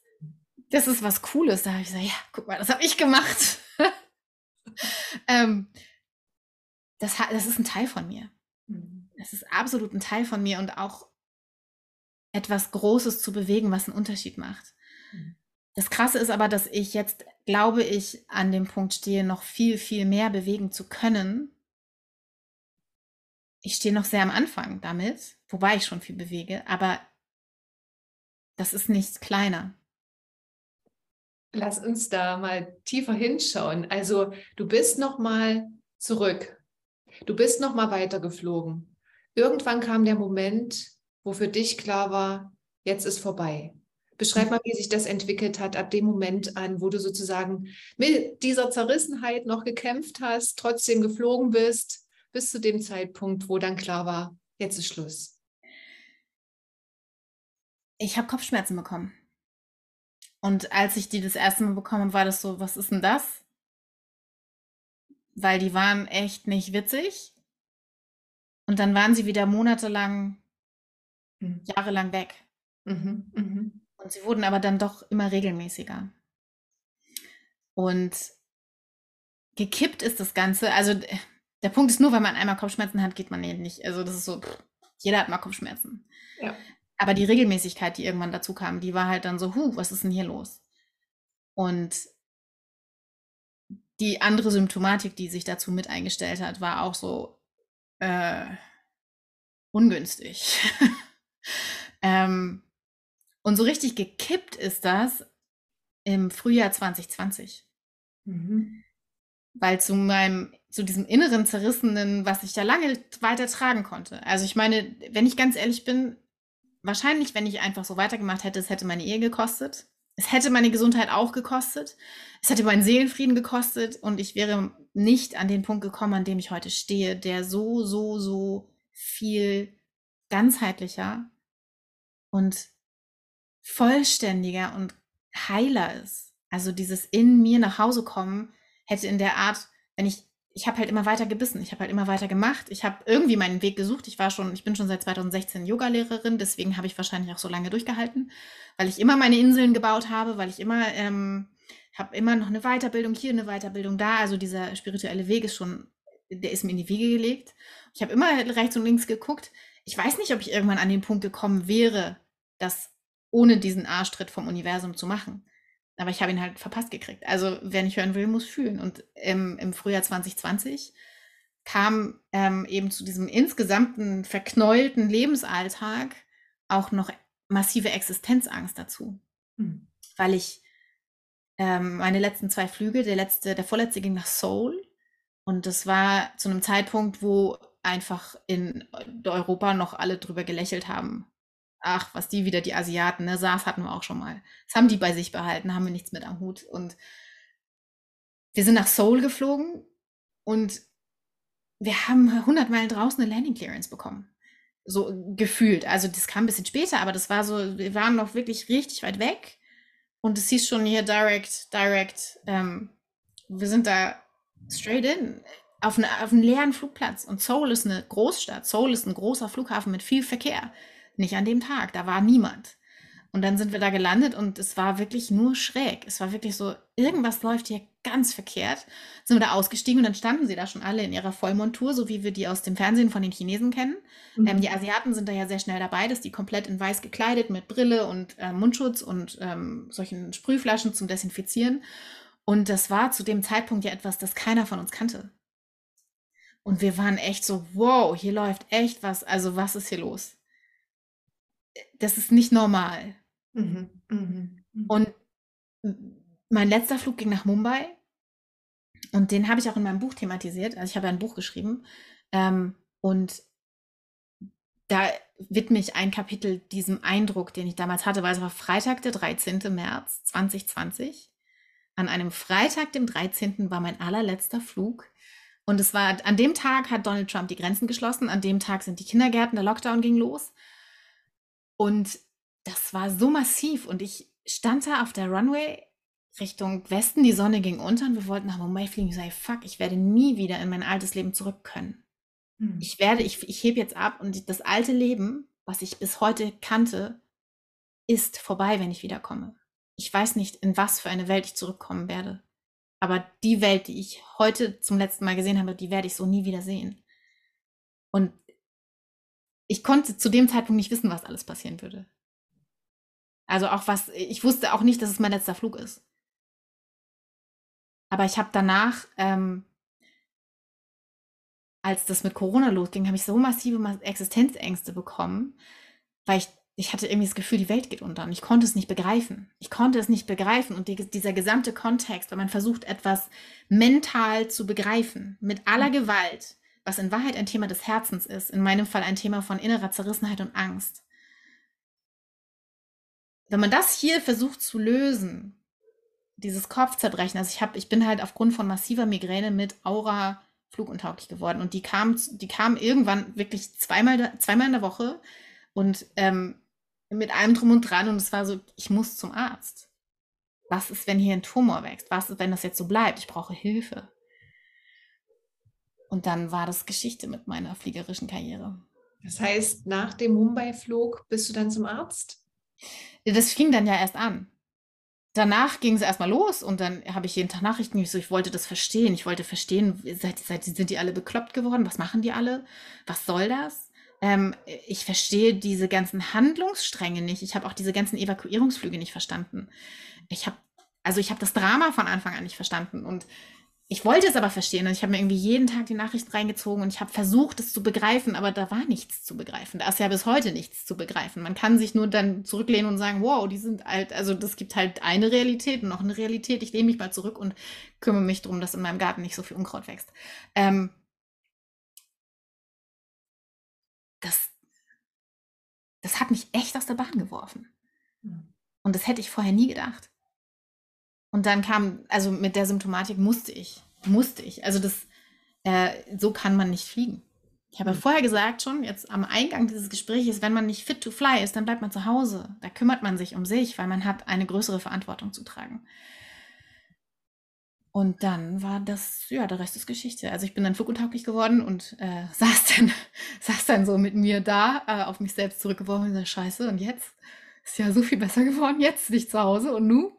das ist was Cooles. Da habe ich gesagt, ja, guck mal, das habe ich gemacht. ähm, das, das ist ein Teil von mir. Mhm. Das ist absolut ein Teil von mir und auch etwas Großes zu bewegen, was einen Unterschied macht. Mhm. Das Krasse ist aber, dass ich jetzt, glaube ich, an dem Punkt stehe, noch viel, viel mehr bewegen zu können. Ich stehe noch sehr am Anfang damit, wobei ich schon viel bewege, aber das ist nichts kleiner. Lass uns da mal tiefer hinschauen. Also du bist noch mal zurück. Du bist noch mal weitergeflogen. Irgendwann kam der Moment, wo für dich klar war, jetzt ist vorbei. Beschreib mal, wie sich das entwickelt hat ab dem Moment an, wo du sozusagen mit dieser Zerrissenheit noch gekämpft hast, trotzdem geflogen bist, bis zu dem Zeitpunkt, wo dann klar war, jetzt ist Schluss. Ich habe Kopfschmerzen bekommen. Und als ich die das erste Mal bekommen habe, war das so, was ist denn das? Weil die waren echt nicht witzig. Und dann waren sie wieder monatelang mhm. jahrelang weg. Mhm. Mhm. Und sie wurden aber dann doch immer regelmäßiger. Und gekippt ist das Ganze. Also der Punkt ist nur, wenn man einmal Kopfschmerzen hat, geht man nicht. Also das ist so, pff, jeder hat mal Kopfschmerzen. Ja. Aber die Regelmäßigkeit, die irgendwann dazu kam, die war halt dann so, huh, was ist denn hier los? Und die andere Symptomatik, die sich dazu mit eingestellt hat, war auch so äh, ungünstig. ähm, und so richtig gekippt ist das im Frühjahr 2020. Mhm. Weil zu meinem, zu diesem inneren Zerrissenen, was ich da lange weiter tragen konnte. Also ich meine, wenn ich ganz ehrlich bin, wahrscheinlich, wenn ich einfach so weitergemacht hätte, es hätte meine Ehe gekostet. Es hätte meine Gesundheit auch gekostet. Es hätte meinen Seelenfrieden gekostet und ich wäre nicht an den Punkt gekommen, an dem ich heute stehe, der so, so, so viel ganzheitlicher und vollständiger und heiler ist. Also dieses in mir nach Hause kommen hätte in der Art, wenn ich ich habe halt immer weiter gebissen, ich habe halt immer weiter gemacht, ich habe irgendwie meinen Weg gesucht. Ich war schon, ich bin schon seit 2016 Yogalehrerin, deswegen habe ich wahrscheinlich auch so lange durchgehalten, weil ich immer meine Inseln gebaut habe, weil ich immer ähm, habe immer noch eine Weiterbildung hier, eine Weiterbildung da. Also dieser spirituelle Weg ist schon, der ist mir in die Wiege gelegt. Ich habe immer rechts und links geguckt, ich weiß nicht, ob ich irgendwann an den Punkt gekommen wäre, das ohne diesen Arschtritt vom Universum zu machen. Aber ich habe ihn halt verpasst gekriegt. Also wer nicht hören will, muss fühlen. Und im, im Frühjahr 2020 kam ähm, eben zu diesem insgesamten verknäulten Lebensalltag auch noch massive Existenzangst dazu. Hm. Weil ich ähm, meine letzten zwei Flüge, der letzte, der vorletzte ging nach Seoul. Und das war zu einem Zeitpunkt, wo einfach in Europa noch alle drüber gelächelt haben. Ach, was die wieder, die Asiaten, ne, SARS hatten wir auch schon mal. Das haben die bei sich behalten, haben wir nichts mit am Hut. Und wir sind nach Seoul geflogen und wir haben 100 Meilen draußen eine Landing Clearance bekommen. So gefühlt. Also das kam ein bisschen später, aber das war so, wir waren noch wirklich richtig weit weg. Und es hieß schon hier direct, direct, ähm, wir sind da straight in auf, eine, auf einen leeren Flugplatz. Und Seoul ist eine Großstadt. Seoul ist ein großer Flughafen mit viel Verkehr. Nicht an dem Tag, da war niemand. Und dann sind wir da gelandet und es war wirklich nur schräg. Es war wirklich so, irgendwas läuft hier ganz verkehrt. Sind wir da ausgestiegen und dann standen sie da schon alle in ihrer Vollmontur, so wie wir die aus dem Fernsehen von den Chinesen kennen. Mhm. Ähm, die Asiaten sind da ja sehr schnell dabei, dass die komplett in weiß gekleidet mit Brille und äh, Mundschutz und ähm, solchen Sprühflaschen zum Desinfizieren. Und das war zu dem Zeitpunkt ja etwas, das keiner von uns kannte. Und wir waren echt so, wow, hier läuft echt was. Also was ist hier los? Das ist nicht normal. Mhm, mhm, mhm. Und mein letzter Flug ging nach Mumbai und den habe ich auch in meinem Buch thematisiert. Also ich habe ein Buch geschrieben ähm, und da widme ich ein Kapitel diesem Eindruck, den ich damals hatte, weil es war Freitag, der 13. März 2020. An einem Freitag, dem 13. war mein allerletzter Flug. Und es war, an dem Tag hat Donald Trump die Grenzen geschlossen, an dem Tag sind die Kindergärten, der Lockdown ging los. Und das war so massiv und ich stand da auf der Runway Richtung Westen, die Sonne ging unter und wir wollten nach Mumbai fliegen. Ich sage, fuck, ich werde nie wieder in mein altes Leben zurück können. Hm. Ich werde, ich, ich hebe jetzt ab und das alte Leben, was ich bis heute kannte, ist vorbei, wenn ich wiederkomme. Ich weiß nicht, in was für eine Welt ich zurückkommen werde. Aber die Welt, die ich heute zum letzten Mal gesehen habe, die werde ich so nie wieder sehen. Und ich konnte zu dem Zeitpunkt nicht wissen, was alles passieren würde. Also auch was, ich wusste auch nicht, dass es mein letzter Flug ist. Aber ich habe danach, ähm, als das mit Corona losging, habe ich so massive Existenzängste bekommen, weil ich, ich hatte irgendwie das Gefühl, die Welt geht unter und ich konnte es nicht begreifen. Ich konnte es nicht begreifen und die, dieser gesamte Kontext, wenn man versucht, etwas mental zu begreifen, mit aller mhm. Gewalt, was in Wahrheit ein Thema des Herzens ist, in meinem Fall ein Thema von innerer Zerrissenheit und Angst, wenn man das hier versucht zu lösen, dieses Kopfzerbrechen, also ich habe, ich bin halt aufgrund von massiver Migräne mit Aura fluguntauglich geworden und die kam, die kam irgendwann wirklich zweimal, zweimal in der Woche und ähm, mit allem drum und dran und es war so, ich muss zum Arzt. Was ist, wenn hier ein Tumor wächst? Was ist, wenn das jetzt so bleibt? Ich brauche Hilfe. Und dann war das Geschichte mit meiner fliegerischen Karriere. Das heißt, nach dem Mumbai-Flug bist du dann zum Arzt? das fing dann ja erst an. Danach ging es erstmal los und dann habe ich jeden Tag Nachrichten. Ich, so, ich wollte das verstehen. Ich wollte verstehen, seid, seid, sind die alle bekloppt geworden? Was machen die alle? Was soll das? Ähm, ich verstehe diese ganzen Handlungsstränge nicht. Ich habe auch diese ganzen Evakuierungsflüge nicht verstanden. Ich habe, also ich habe das Drama von Anfang an nicht verstanden und ich wollte es aber verstehen und ich habe mir irgendwie jeden Tag die Nachrichten reingezogen und ich habe versucht, es zu begreifen, aber da war nichts zu begreifen. Da ist ja bis heute nichts zu begreifen. Man kann sich nur dann zurücklehnen und sagen, wow, die sind halt, also das gibt halt eine Realität und noch eine Realität. Ich lehne mich mal zurück und kümmere mich darum, dass in meinem Garten nicht so viel Unkraut wächst. Ähm, das, das hat mich echt aus der Bahn geworfen. Hm. Und das hätte ich vorher nie gedacht. Und dann kam, also mit der Symptomatik musste ich, musste ich. Also das, äh, so kann man nicht fliegen. Ich habe ja hm. vorher gesagt schon, jetzt am Eingang dieses Gesprächs, wenn man nicht fit to fly ist, dann bleibt man zu Hause. Da kümmert man sich um sich, weil man hat eine größere Verantwortung zu tragen. Und dann war das, ja, der Rest ist Geschichte. Also ich bin dann fluguntauglich geworden und äh, saß, dann, saß dann so mit mir da, äh, auf mich selbst zurückgeworfen und gesagt, scheiße, und jetzt? Ist ja so viel besser geworden, jetzt nicht zu Hause und nu?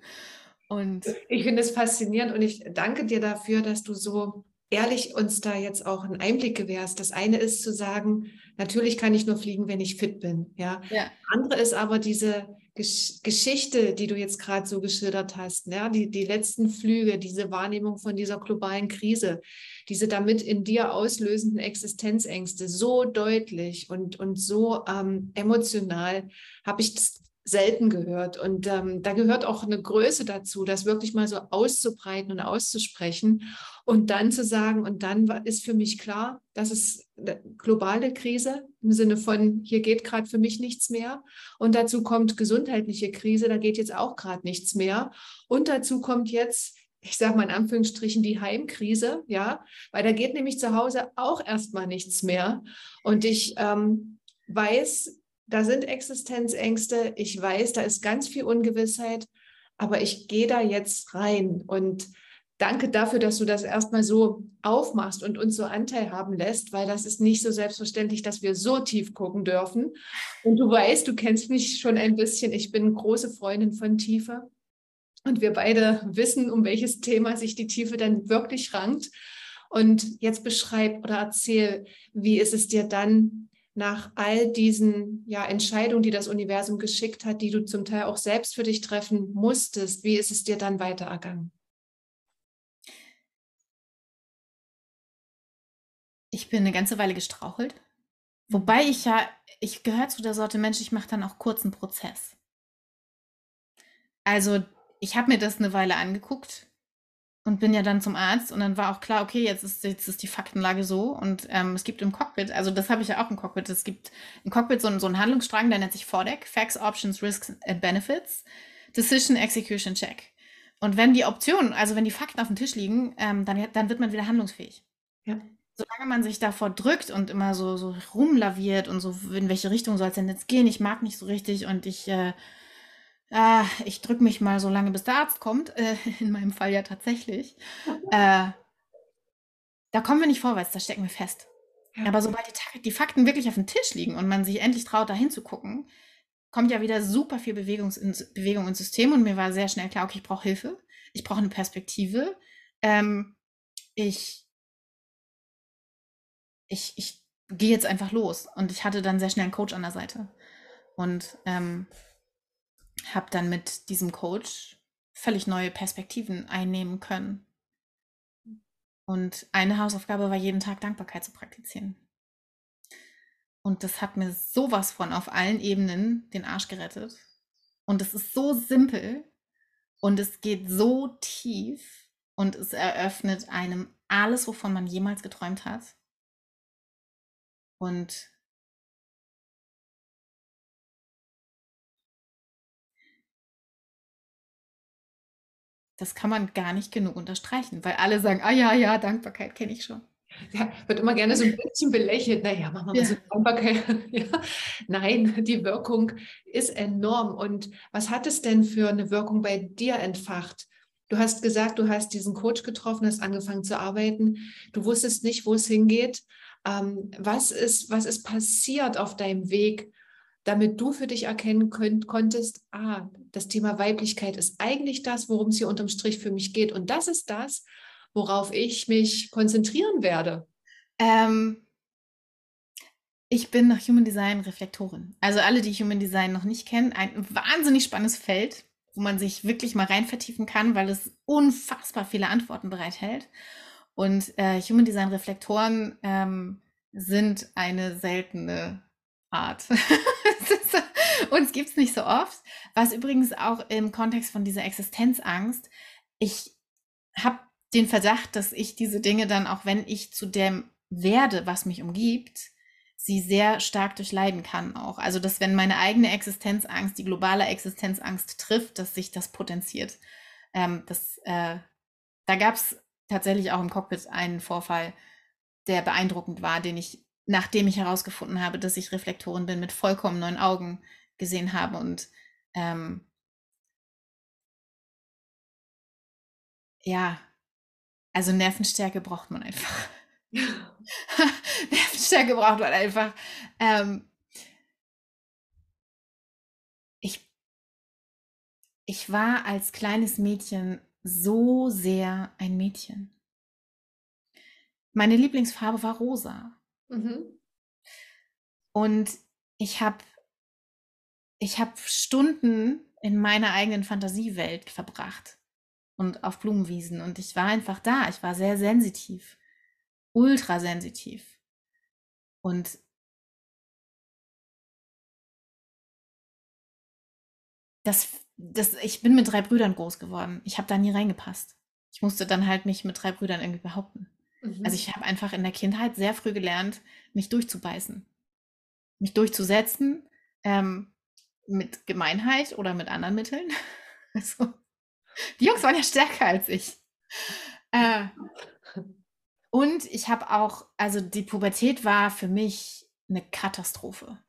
Und ich finde es faszinierend und ich danke dir dafür, dass du so ehrlich uns da jetzt auch einen Einblick gewährst. Das eine ist zu sagen, natürlich kann ich nur fliegen, wenn ich fit bin. Ja. ja. Andere ist aber diese Gesch Geschichte, die du jetzt gerade so geschildert hast, ja, die, die letzten Flüge, diese Wahrnehmung von dieser globalen Krise, diese damit in dir auslösenden Existenzängste so deutlich und, und so ähm, emotional, habe ich das selten gehört. Und ähm, da gehört auch eine Größe dazu, das wirklich mal so auszubreiten und auszusprechen und dann zu sagen, und dann ist für mich klar, das ist eine globale Krise im Sinne von, hier geht gerade für mich nichts mehr. Und dazu kommt gesundheitliche Krise, da geht jetzt auch gerade nichts mehr. Und dazu kommt jetzt ich sage mal in Anführungsstrichen, die Heimkrise, ja, weil da geht nämlich zu Hause auch erstmal nichts mehr. Und ich ähm, weiß, da sind Existenzängste, ich weiß, da ist ganz viel Ungewissheit, aber ich gehe da jetzt rein und danke dafür, dass du das erstmal so aufmachst und uns so Anteil haben lässt, weil das ist nicht so selbstverständlich, dass wir so tief gucken dürfen. Und du weißt, du kennst mich schon ein bisschen, ich bin große Freundin von Tiefe. Und wir beide wissen, um welches Thema sich die Tiefe dann wirklich rankt. Und jetzt beschreib oder erzähl, wie ist es dir dann nach all diesen ja, Entscheidungen, die das Universum geschickt hat, die du zum Teil auch selbst für dich treffen musstest, wie ist es dir dann weiter ergangen? Ich bin eine ganze Weile gestrauchelt. Wobei ich ja, ich gehöre zu der Sorte Mensch, ich mache dann auch kurzen Prozess. Also ich habe mir das eine Weile angeguckt und bin ja dann zum Arzt und dann war auch klar, okay, jetzt ist, jetzt ist die Faktenlage so und ähm, es gibt im Cockpit, also das habe ich ja auch im Cockpit, es gibt im Cockpit so, so einen Handlungsstrang, der nennt sich FODEC, Facts, Options, Risks and Benefits, Decision, Execution, Check. Und wenn die Optionen, also wenn die Fakten auf dem Tisch liegen, ähm, dann, dann wird man wieder handlungsfähig. Ja. Solange man sich davor drückt und immer so, so rumlaviert und so, in welche Richtung soll es denn jetzt gehen, ich mag nicht so richtig und ich äh, äh, ich drücke mich mal so lange, bis der Arzt kommt, äh, in meinem Fall ja tatsächlich, äh, da kommen wir nicht vorwärts, da stecken wir fest. Ja. Aber sobald die, die, Fakten wirklich auf dem Tisch liegen und man sich endlich traut, da hinzugucken, kommt ja wieder super viel Bewegungs ins, Bewegung ins System und mir war sehr schnell klar, okay, ich brauche Hilfe, ich brauche eine Perspektive, ähm, ich, ich, ich gehe jetzt einfach los. Und ich hatte dann sehr schnell einen Coach an der Seite. Und ähm, habe dann mit diesem Coach völlig neue Perspektiven einnehmen können. Und eine Hausaufgabe war jeden Tag Dankbarkeit zu praktizieren. Und das hat mir sowas von auf allen Ebenen den Arsch gerettet. Und es ist so simpel und es geht so tief und es eröffnet einem alles, wovon man jemals geträumt hat. Und Das kann man gar nicht genug unterstreichen, weil alle sagen, ah ja, ja, Dankbarkeit kenne ich schon. Ja, wird immer gerne so ein bisschen belächelt. Naja, machen wir mal ja. so Dankbarkeit. ja. Nein, die Wirkung ist enorm. Und was hat es denn für eine Wirkung bei dir entfacht? Du hast gesagt, du hast diesen Coach getroffen, hast angefangen zu arbeiten. Du wusstest nicht, wo es hingeht. Ähm, was, ist, was ist passiert auf deinem Weg? Damit du für dich erkennen könnt, konntest, ah, das Thema Weiblichkeit ist eigentlich das, worum es hier unterm Strich für mich geht. Und das ist das, worauf ich mich konzentrieren werde. Ähm, ich bin nach Human Design Reflektorin. Also alle, die Human Design noch nicht kennen, ein wahnsinnig spannendes Feld, wo man sich wirklich mal rein vertiefen kann, weil es unfassbar viele Antworten bereithält. Und äh, Human Design Reflektoren ähm, sind eine seltene Art. Uns gibt es nicht so oft. Was übrigens auch im Kontext von dieser Existenzangst, ich habe den Verdacht, dass ich diese Dinge dann, auch wenn ich zu dem werde, was mich umgibt, sie sehr stark durchleiden kann auch. Also, dass wenn meine eigene Existenzangst, die globale Existenzangst trifft, dass sich das potenziert. Ähm, das, äh, da gab es tatsächlich auch im Cockpit einen Vorfall, der beeindruckend war, den ich nachdem ich herausgefunden habe, dass ich Reflektorin bin, mit vollkommen neuen Augen gesehen habe und ähm, ja, also Nervenstärke braucht man einfach. Nervenstärke braucht man einfach. Ähm, ich, ich war als kleines Mädchen so sehr ein Mädchen. Meine Lieblingsfarbe war rosa. Mhm. Und ich habe ich hab Stunden in meiner eigenen Fantasiewelt verbracht und auf Blumenwiesen. Und ich war einfach da. Ich war sehr sensitiv, ultra sensitiv. Und das, das, ich bin mit drei Brüdern groß geworden. Ich habe da nie reingepasst. Ich musste dann halt mich mit drei Brüdern irgendwie behaupten. Mhm. Also ich habe einfach in der Kindheit sehr früh gelernt, mich durchzubeißen, mich durchzusetzen, ähm, mit Gemeinheit oder mit anderen Mitteln. Also, die Jungs waren ja stärker als ich. Äh, und ich habe auch, also die Pubertät war für mich eine Katastrophe.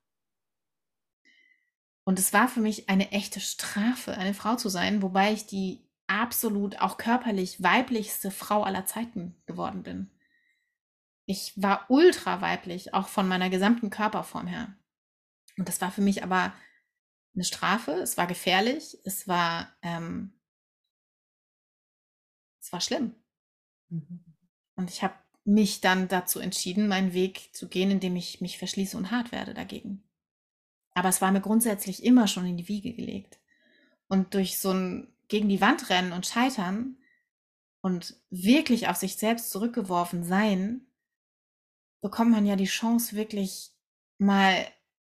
Und es war für mich eine echte Strafe, eine Frau zu sein, wobei ich die absolut auch körperlich weiblichste Frau aller Zeiten geworden bin. Ich war ultra weiblich, auch von meiner gesamten Körperform her. Und das war für mich aber eine Strafe, es war gefährlich, es war, ähm, es war schlimm. Mhm. Und ich habe mich dann dazu entschieden, meinen Weg zu gehen, indem ich mich verschließe und hart werde dagegen. Aber es war mir grundsätzlich immer schon in die Wiege gelegt. Und durch so ein gegen die Wand rennen und scheitern und wirklich auf sich selbst zurückgeworfen sein, bekommt man ja die Chance, wirklich mal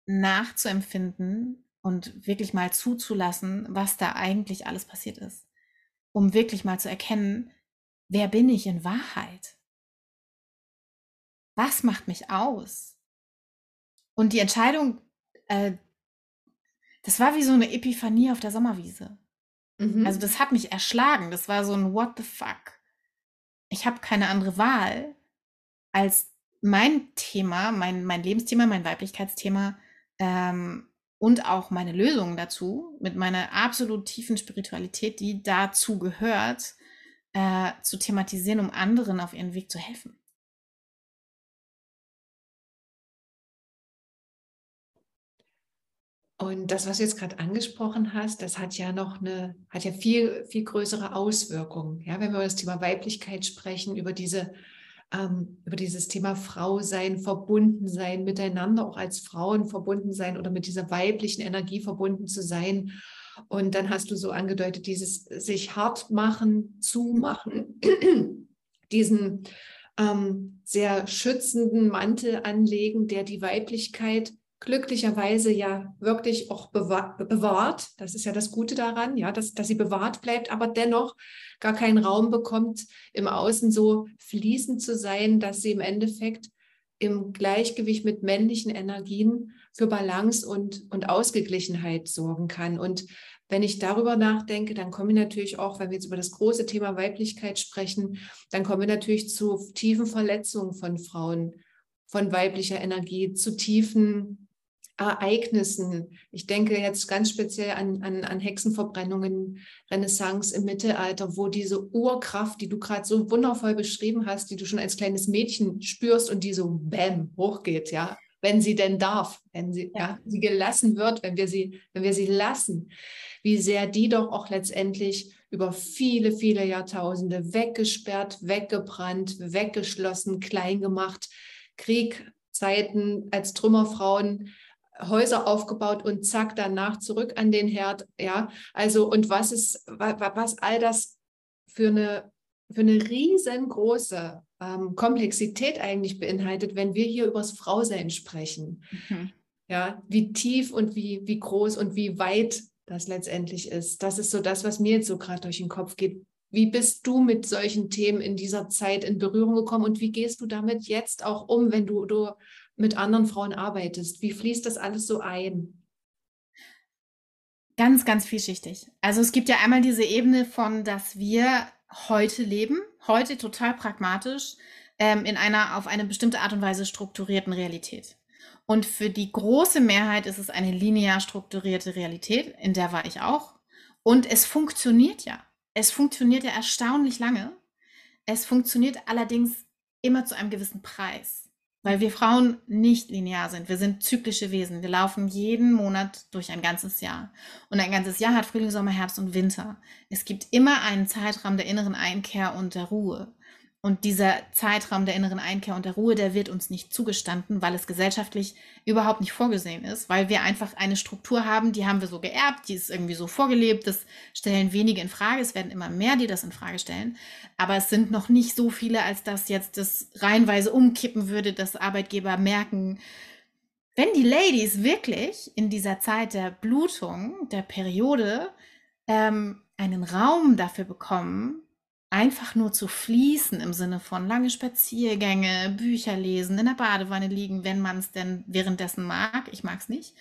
nachzuempfinden und wirklich mal zuzulassen, was da eigentlich alles passiert ist. Um wirklich mal zu erkennen, wer bin ich in Wahrheit? Was macht mich aus? Und die Entscheidung, äh, das war wie so eine Epiphanie auf der Sommerwiese. Mhm. Also das hat mich erschlagen. Das war so ein What the fuck. Ich habe keine andere Wahl, als mein Thema, mein, mein Lebensthema, mein Weiblichkeitsthema ähm, und auch meine Lösungen dazu, mit meiner absolut tiefen Spiritualität, die dazu gehört, äh, zu thematisieren, um anderen auf ihren Weg zu helfen. Und das, was du jetzt gerade angesprochen hast, das hat ja noch eine, hat ja viel, viel größere Auswirkungen. Ja, wenn wir über das Thema Weiblichkeit sprechen, über diese, ähm, über dieses Thema Frau sein, verbunden sein, miteinander auch als Frauen verbunden sein oder mit dieser weiblichen Energie verbunden zu sein. Und dann hast du so angedeutet, dieses sich hart machen, zumachen, diesen ähm, sehr schützenden Mantel anlegen, der die Weiblichkeit glücklicherweise ja wirklich auch bewahrt. Das ist ja das Gute daran, ja, dass, dass sie bewahrt bleibt, aber dennoch gar keinen Raum bekommt, im Außen so fließend zu sein, dass sie im Endeffekt im Gleichgewicht mit männlichen Energien für Balance und, und Ausgeglichenheit sorgen kann. Und wenn ich darüber nachdenke, dann komme ich natürlich auch, wenn wir jetzt über das große Thema Weiblichkeit sprechen, dann kommen wir natürlich zu tiefen Verletzungen von Frauen, von weiblicher Energie, zu tiefen Ereignissen. Ich denke jetzt ganz speziell an, an, an Hexenverbrennungen, Renaissance im Mittelalter, wo diese Urkraft, die du gerade so wundervoll beschrieben hast, die du schon als kleines Mädchen spürst und die so bäm hochgeht, ja, wenn sie denn darf, wenn sie, ja. ja. sie gelassen wird, wenn wir sie, wenn wir sie lassen, wie sehr die doch auch letztendlich über viele, viele Jahrtausende weggesperrt, weggebrannt, weggeschlossen, klein gemacht, Kriegzeiten als Trümmerfrauen Häuser aufgebaut und zack, danach zurück an den Herd. Ja, also und was ist, was all das für eine, für eine riesengroße ähm, Komplexität eigentlich beinhaltet, wenn wir hier über das Frausein sprechen. Mhm. Ja, wie tief und wie, wie groß und wie weit das letztendlich ist. Das ist so das, was mir jetzt so gerade durch den Kopf geht. Wie bist du mit solchen Themen in dieser Zeit in Berührung gekommen und wie gehst du damit jetzt auch um, wenn du, du mit anderen Frauen arbeitest? Wie fließt das alles so ein? Ganz, ganz vielschichtig. Also es gibt ja einmal diese Ebene von, dass wir heute leben, heute total pragmatisch, ähm, in einer auf eine bestimmte Art und Weise strukturierten Realität. Und für die große Mehrheit ist es eine linear strukturierte Realität, in der war ich auch. Und es funktioniert ja. Es funktioniert ja erstaunlich lange. Es funktioniert allerdings immer zu einem gewissen Preis weil wir Frauen nicht linear sind. Wir sind zyklische Wesen. Wir laufen jeden Monat durch ein ganzes Jahr. Und ein ganzes Jahr hat Frühling, Sommer, Herbst und Winter. Es gibt immer einen Zeitraum der inneren Einkehr und der Ruhe. Und dieser Zeitraum der inneren Einkehr und der Ruhe, der wird uns nicht zugestanden, weil es gesellschaftlich überhaupt nicht vorgesehen ist, weil wir einfach eine Struktur haben, die haben wir so geerbt, die ist irgendwie so vorgelebt, das stellen wenige in Frage, es werden immer mehr, die das in Frage stellen, aber es sind noch nicht so viele, als dass jetzt das reihenweise umkippen würde, dass Arbeitgeber merken, wenn die Ladies wirklich in dieser Zeit der Blutung, der Periode, ähm, einen Raum dafür bekommen, einfach nur zu fließen im Sinne von lange Spaziergänge, Bücher lesen, in der Badewanne liegen, wenn man es denn währenddessen mag. Ich mag es nicht.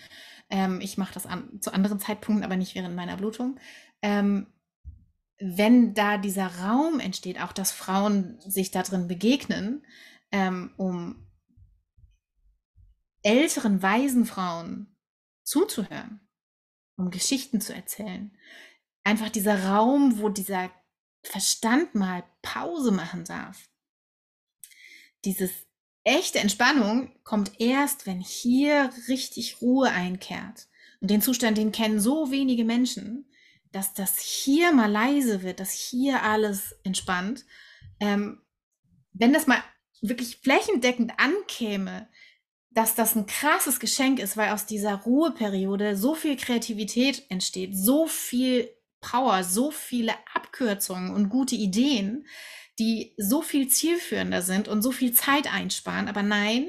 Ähm, ich mache das an, zu anderen Zeitpunkten, aber nicht während meiner Blutung. Ähm, wenn da dieser Raum entsteht, auch dass Frauen sich da drin begegnen, ähm, um älteren, weisen Frauen zuzuhören, um Geschichten zu erzählen. Einfach dieser Raum, wo dieser Verstand mal Pause machen darf. Dieses echte Entspannung kommt erst, wenn hier richtig Ruhe einkehrt. Und den Zustand, den kennen so wenige Menschen, dass das hier mal leise wird, dass hier alles entspannt. Ähm, wenn das mal wirklich flächendeckend ankäme, dass das ein krasses Geschenk ist, weil aus dieser Ruheperiode so viel Kreativität entsteht, so viel Power, so viele Abkürzungen und gute Ideen, die so viel zielführender sind und so viel Zeit einsparen. Aber nein,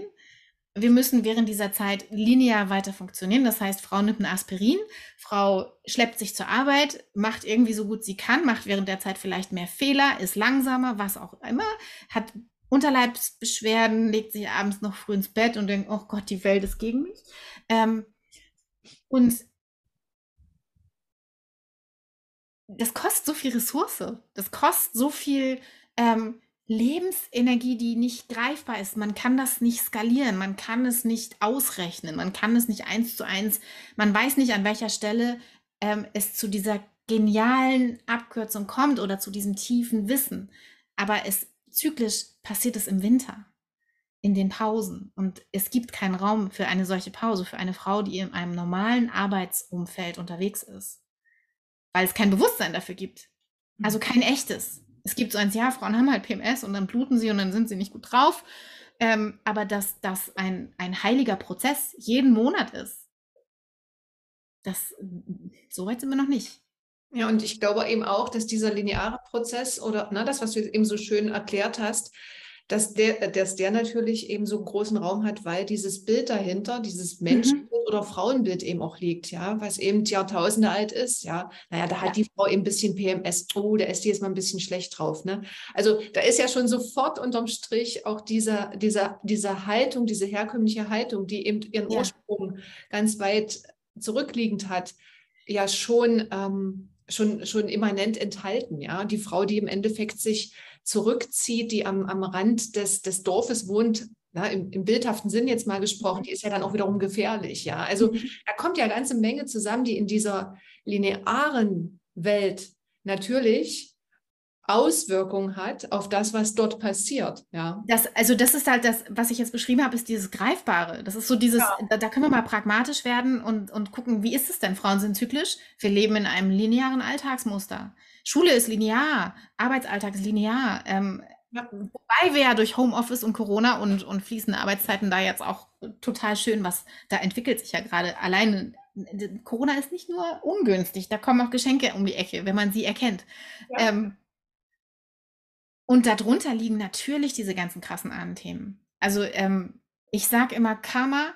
wir müssen während dieser Zeit linear weiter funktionieren. Das heißt, Frau nimmt ein Aspirin, Frau schleppt sich zur Arbeit, macht irgendwie so gut sie kann, macht während der Zeit vielleicht mehr Fehler, ist langsamer, was auch immer, hat Unterleibsbeschwerden, legt sich abends noch früh ins Bett und denkt, oh Gott, die Welt ist gegen mich. Ähm, und das kostet so viel Ressource. Das kostet so viel ähm, Lebensenergie, die nicht greifbar ist. Man kann das nicht skalieren, man kann es nicht ausrechnen, man kann es nicht eins zu eins, man weiß nicht, an welcher Stelle ähm, es zu dieser genialen Abkürzung kommt oder zu diesem tiefen Wissen. Aber es zyklisch passiert es im Winter, in den Pausen. Und es gibt keinen Raum für eine solche Pause, für eine Frau, die in einem normalen Arbeitsumfeld unterwegs ist. Weil es kein Bewusstsein dafür gibt. Also kein echtes. Es gibt so eins, ja, Frauen haben halt PMS und dann bluten sie und dann sind sie nicht gut drauf. Ähm, aber dass das ein, ein heiliger Prozess jeden Monat ist, das, so weit sind wir noch nicht. Ja, und ich glaube eben auch, dass dieser lineare Prozess oder na, das, was du eben so schön erklärt hast, dass der, dass der natürlich eben so einen großen Raum hat, weil dieses Bild dahinter, dieses mhm. Menschenbild mhm. oder Frauenbild eben auch liegt, ja, was eben Jahrtausende alt ist, ja. Naja, da hat ja. die Frau eben ein bisschen PMS, oh, da ist die jetzt mal ein bisschen schlecht drauf, ne. Also da ist ja schon sofort unterm Strich auch dieser, dieser, diese Haltung, diese herkömmliche Haltung, die eben ihren ja. Ursprung ganz weit zurückliegend hat, ja schon ähm, schon, schon immanent enthalten. Ja? Die Frau, die im Endeffekt sich zurückzieht, die am, am Rand des, des Dorfes wohnt, na, im, im, bildhaften Sinn jetzt mal gesprochen, die ist ja dann auch wiederum gefährlich. Ja? Also mhm. da kommt ja eine ganze Menge zusammen, die in dieser linearen Welt natürlich Auswirkungen hat auf das, was dort passiert. Ja. Das, also das ist halt das, was ich jetzt beschrieben habe, ist dieses Greifbare. Das ist so dieses, ja. da, da, können wir mal pragmatisch werden und, und gucken, wie ist es denn? Frauen sind zyklisch. Wir leben in einem linearen Alltagsmuster. Schule ist linear, Arbeitsalltag ist linear. Ähm, ja. Wobei wir ja durch Homeoffice und Corona und, und fließende Arbeitszeiten da jetzt auch total schön, was da entwickelt sich ja gerade. Alleine Corona ist nicht nur ungünstig, da kommen auch Geschenke um die Ecke, wenn man sie erkennt. Ja. Ähm, und darunter liegen natürlich diese ganzen krassen Ahnenthemen. Also ähm, ich sage immer Karma,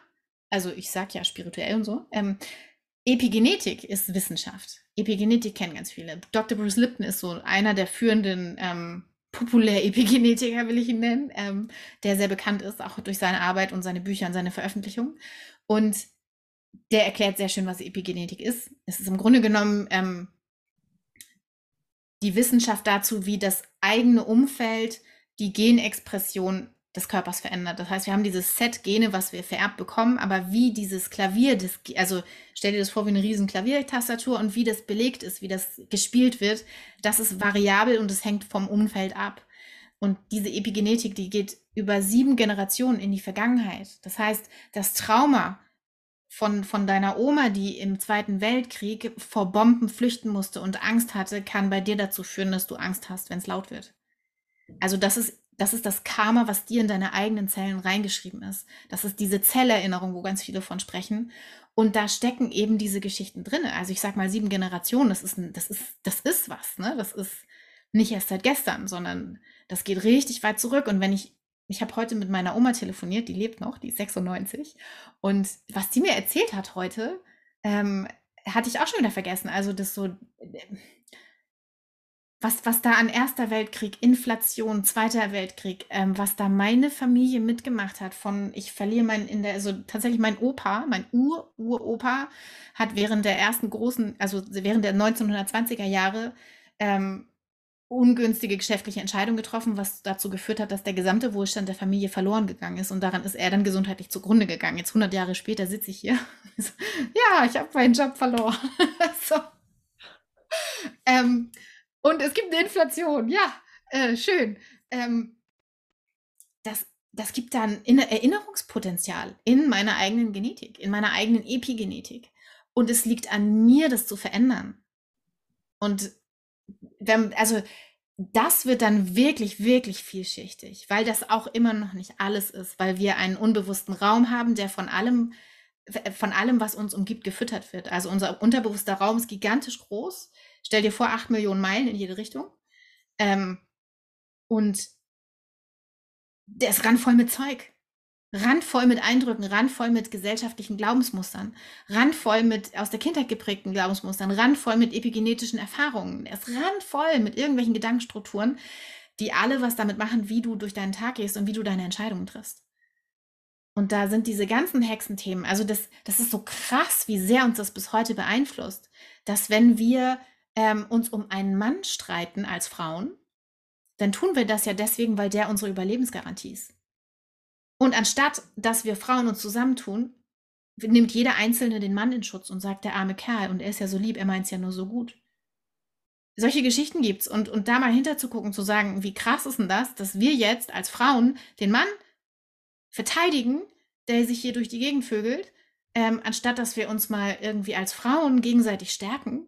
also ich sage ja spirituell und so. Ähm, Epigenetik ist Wissenschaft. Epigenetik kennen ganz viele. Dr. Bruce Lipton ist so einer der führenden ähm, Populär-Epigenetiker, will ich ihn nennen, ähm, der sehr bekannt ist, auch durch seine Arbeit und seine Bücher und seine Veröffentlichungen. Und der erklärt sehr schön, was Epigenetik ist. Es ist im Grunde genommen ähm, die Wissenschaft dazu, wie das eigene Umfeld die Genexpression des Körpers verändert. Das heißt, wir haben dieses Set Gene, was wir vererbt bekommen, aber wie dieses Klavier, das, also stell dir das vor wie eine riesen Klaviertastatur und wie das belegt ist, wie das gespielt wird, das ist variabel und es hängt vom Umfeld ab. Und diese Epigenetik, die geht über sieben Generationen in die Vergangenheit. Das heißt, das Trauma, von, von deiner Oma, die im Zweiten Weltkrieg vor Bomben flüchten musste und Angst hatte, kann bei dir dazu führen, dass du Angst hast, wenn es laut wird. Also das ist, das ist das Karma, was dir in deine eigenen Zellen reingeschrieben ist. Das ist diese Zellerinnerung, wo ganz viele von sprechen. Und da stecken eben diese Geschichten drin. Also ich sag mal sieben Generationen, das ist, das ist, das ist was, ne? Das ist nicht erst seit gestern, sondern das geht richtig weit zurück. Und wenn ich ich habe heute mit meiner Oma telefoniert, die lebt noch, die ist 96. Und was die mir erzählt hat heute, ähm, hatte ich auch schon wieder vergessen. Also das so, was, was da an Erster Weltkrieg, Inflation, Zweiter Weltkrieg, ähm, was da meine Familie mitgemacht hat, von ich verliere mein, in der, also tatsächlich mein Opa, mein Ur-Uropa hat während der ersten großen, also während der 1920er Jahre ähm, ungünstige geschäftliche Entscheidungen getroffen, was dazu geführt hat, dass der gesamte Wohlstand der Familie verloren gegangen ist und daran ist er dann gesundheitlich zugrunde gegangen. Jetzt 100 Jahre später sitze ich hier. ja, ich habe meinen Job verloren. so. ähm, und es gibt eine Inflation. Ja, äh, schön. Ähm, das, das gibt dann Erinnerungspotenzial in meiner eigenen Genetik, in meiner eigenen Epigenetik. Und es liegt an mir, das zu verändern. Und wenn, also das wird dann wirklich, wirklich vielschichtig, weil das auch immer noch nicht alles ist, weil wir einen unbewussten Raum haben, der von allem, von allem, was uns umgibt, gefüttert wird. Also unser unterbewusster Raum ist gigantisch groß. Stell dir vor, acht Millionen Meilen in jede Richtung. Ähm, und der ist randvoll mit Zeug randvoll mit Eindrücken, randvoll mit gesellschaftlichen Glaubensmustern, randvoll mit aus der Kindheit geprägten Glaubensmustern, randvoll mit epigenetischen Erfahrungen. Er ist randvoll mit irgendwelchen Gedankenstrukturen, die alle was damit machen, wie du durch deinen Tag gehst und wie du deine Entscheidungen triffst. Und da sind diese ganzen Hexenthemen, also das, das ist so krass, wie sehr uns das bis heute beeinflusst, dass wenn wir ähm, uns um einen Mann streiten als Frauen, dann tun wir das ja deswegen, weil der unsere Überlebensgarantie ist. Und anstatt, dass wir Frauen uns zusammentun, nimmt jeder Einzelne den Mann in Schutz und sagt, der arme Kerl, und er ist ja so lieb, er meint es ja nur so gut. Solche Geschichten gibt's. Und, und da mal hinterzugucken, zu sagen, wie krass ist denn das, dass wir jetzt als Frauen den Mann verteidigen, der sich hier durch die Gegend vögelt, ähm, anstatt dass wir uns mal irgendwie als Frauen gegenseitig stärken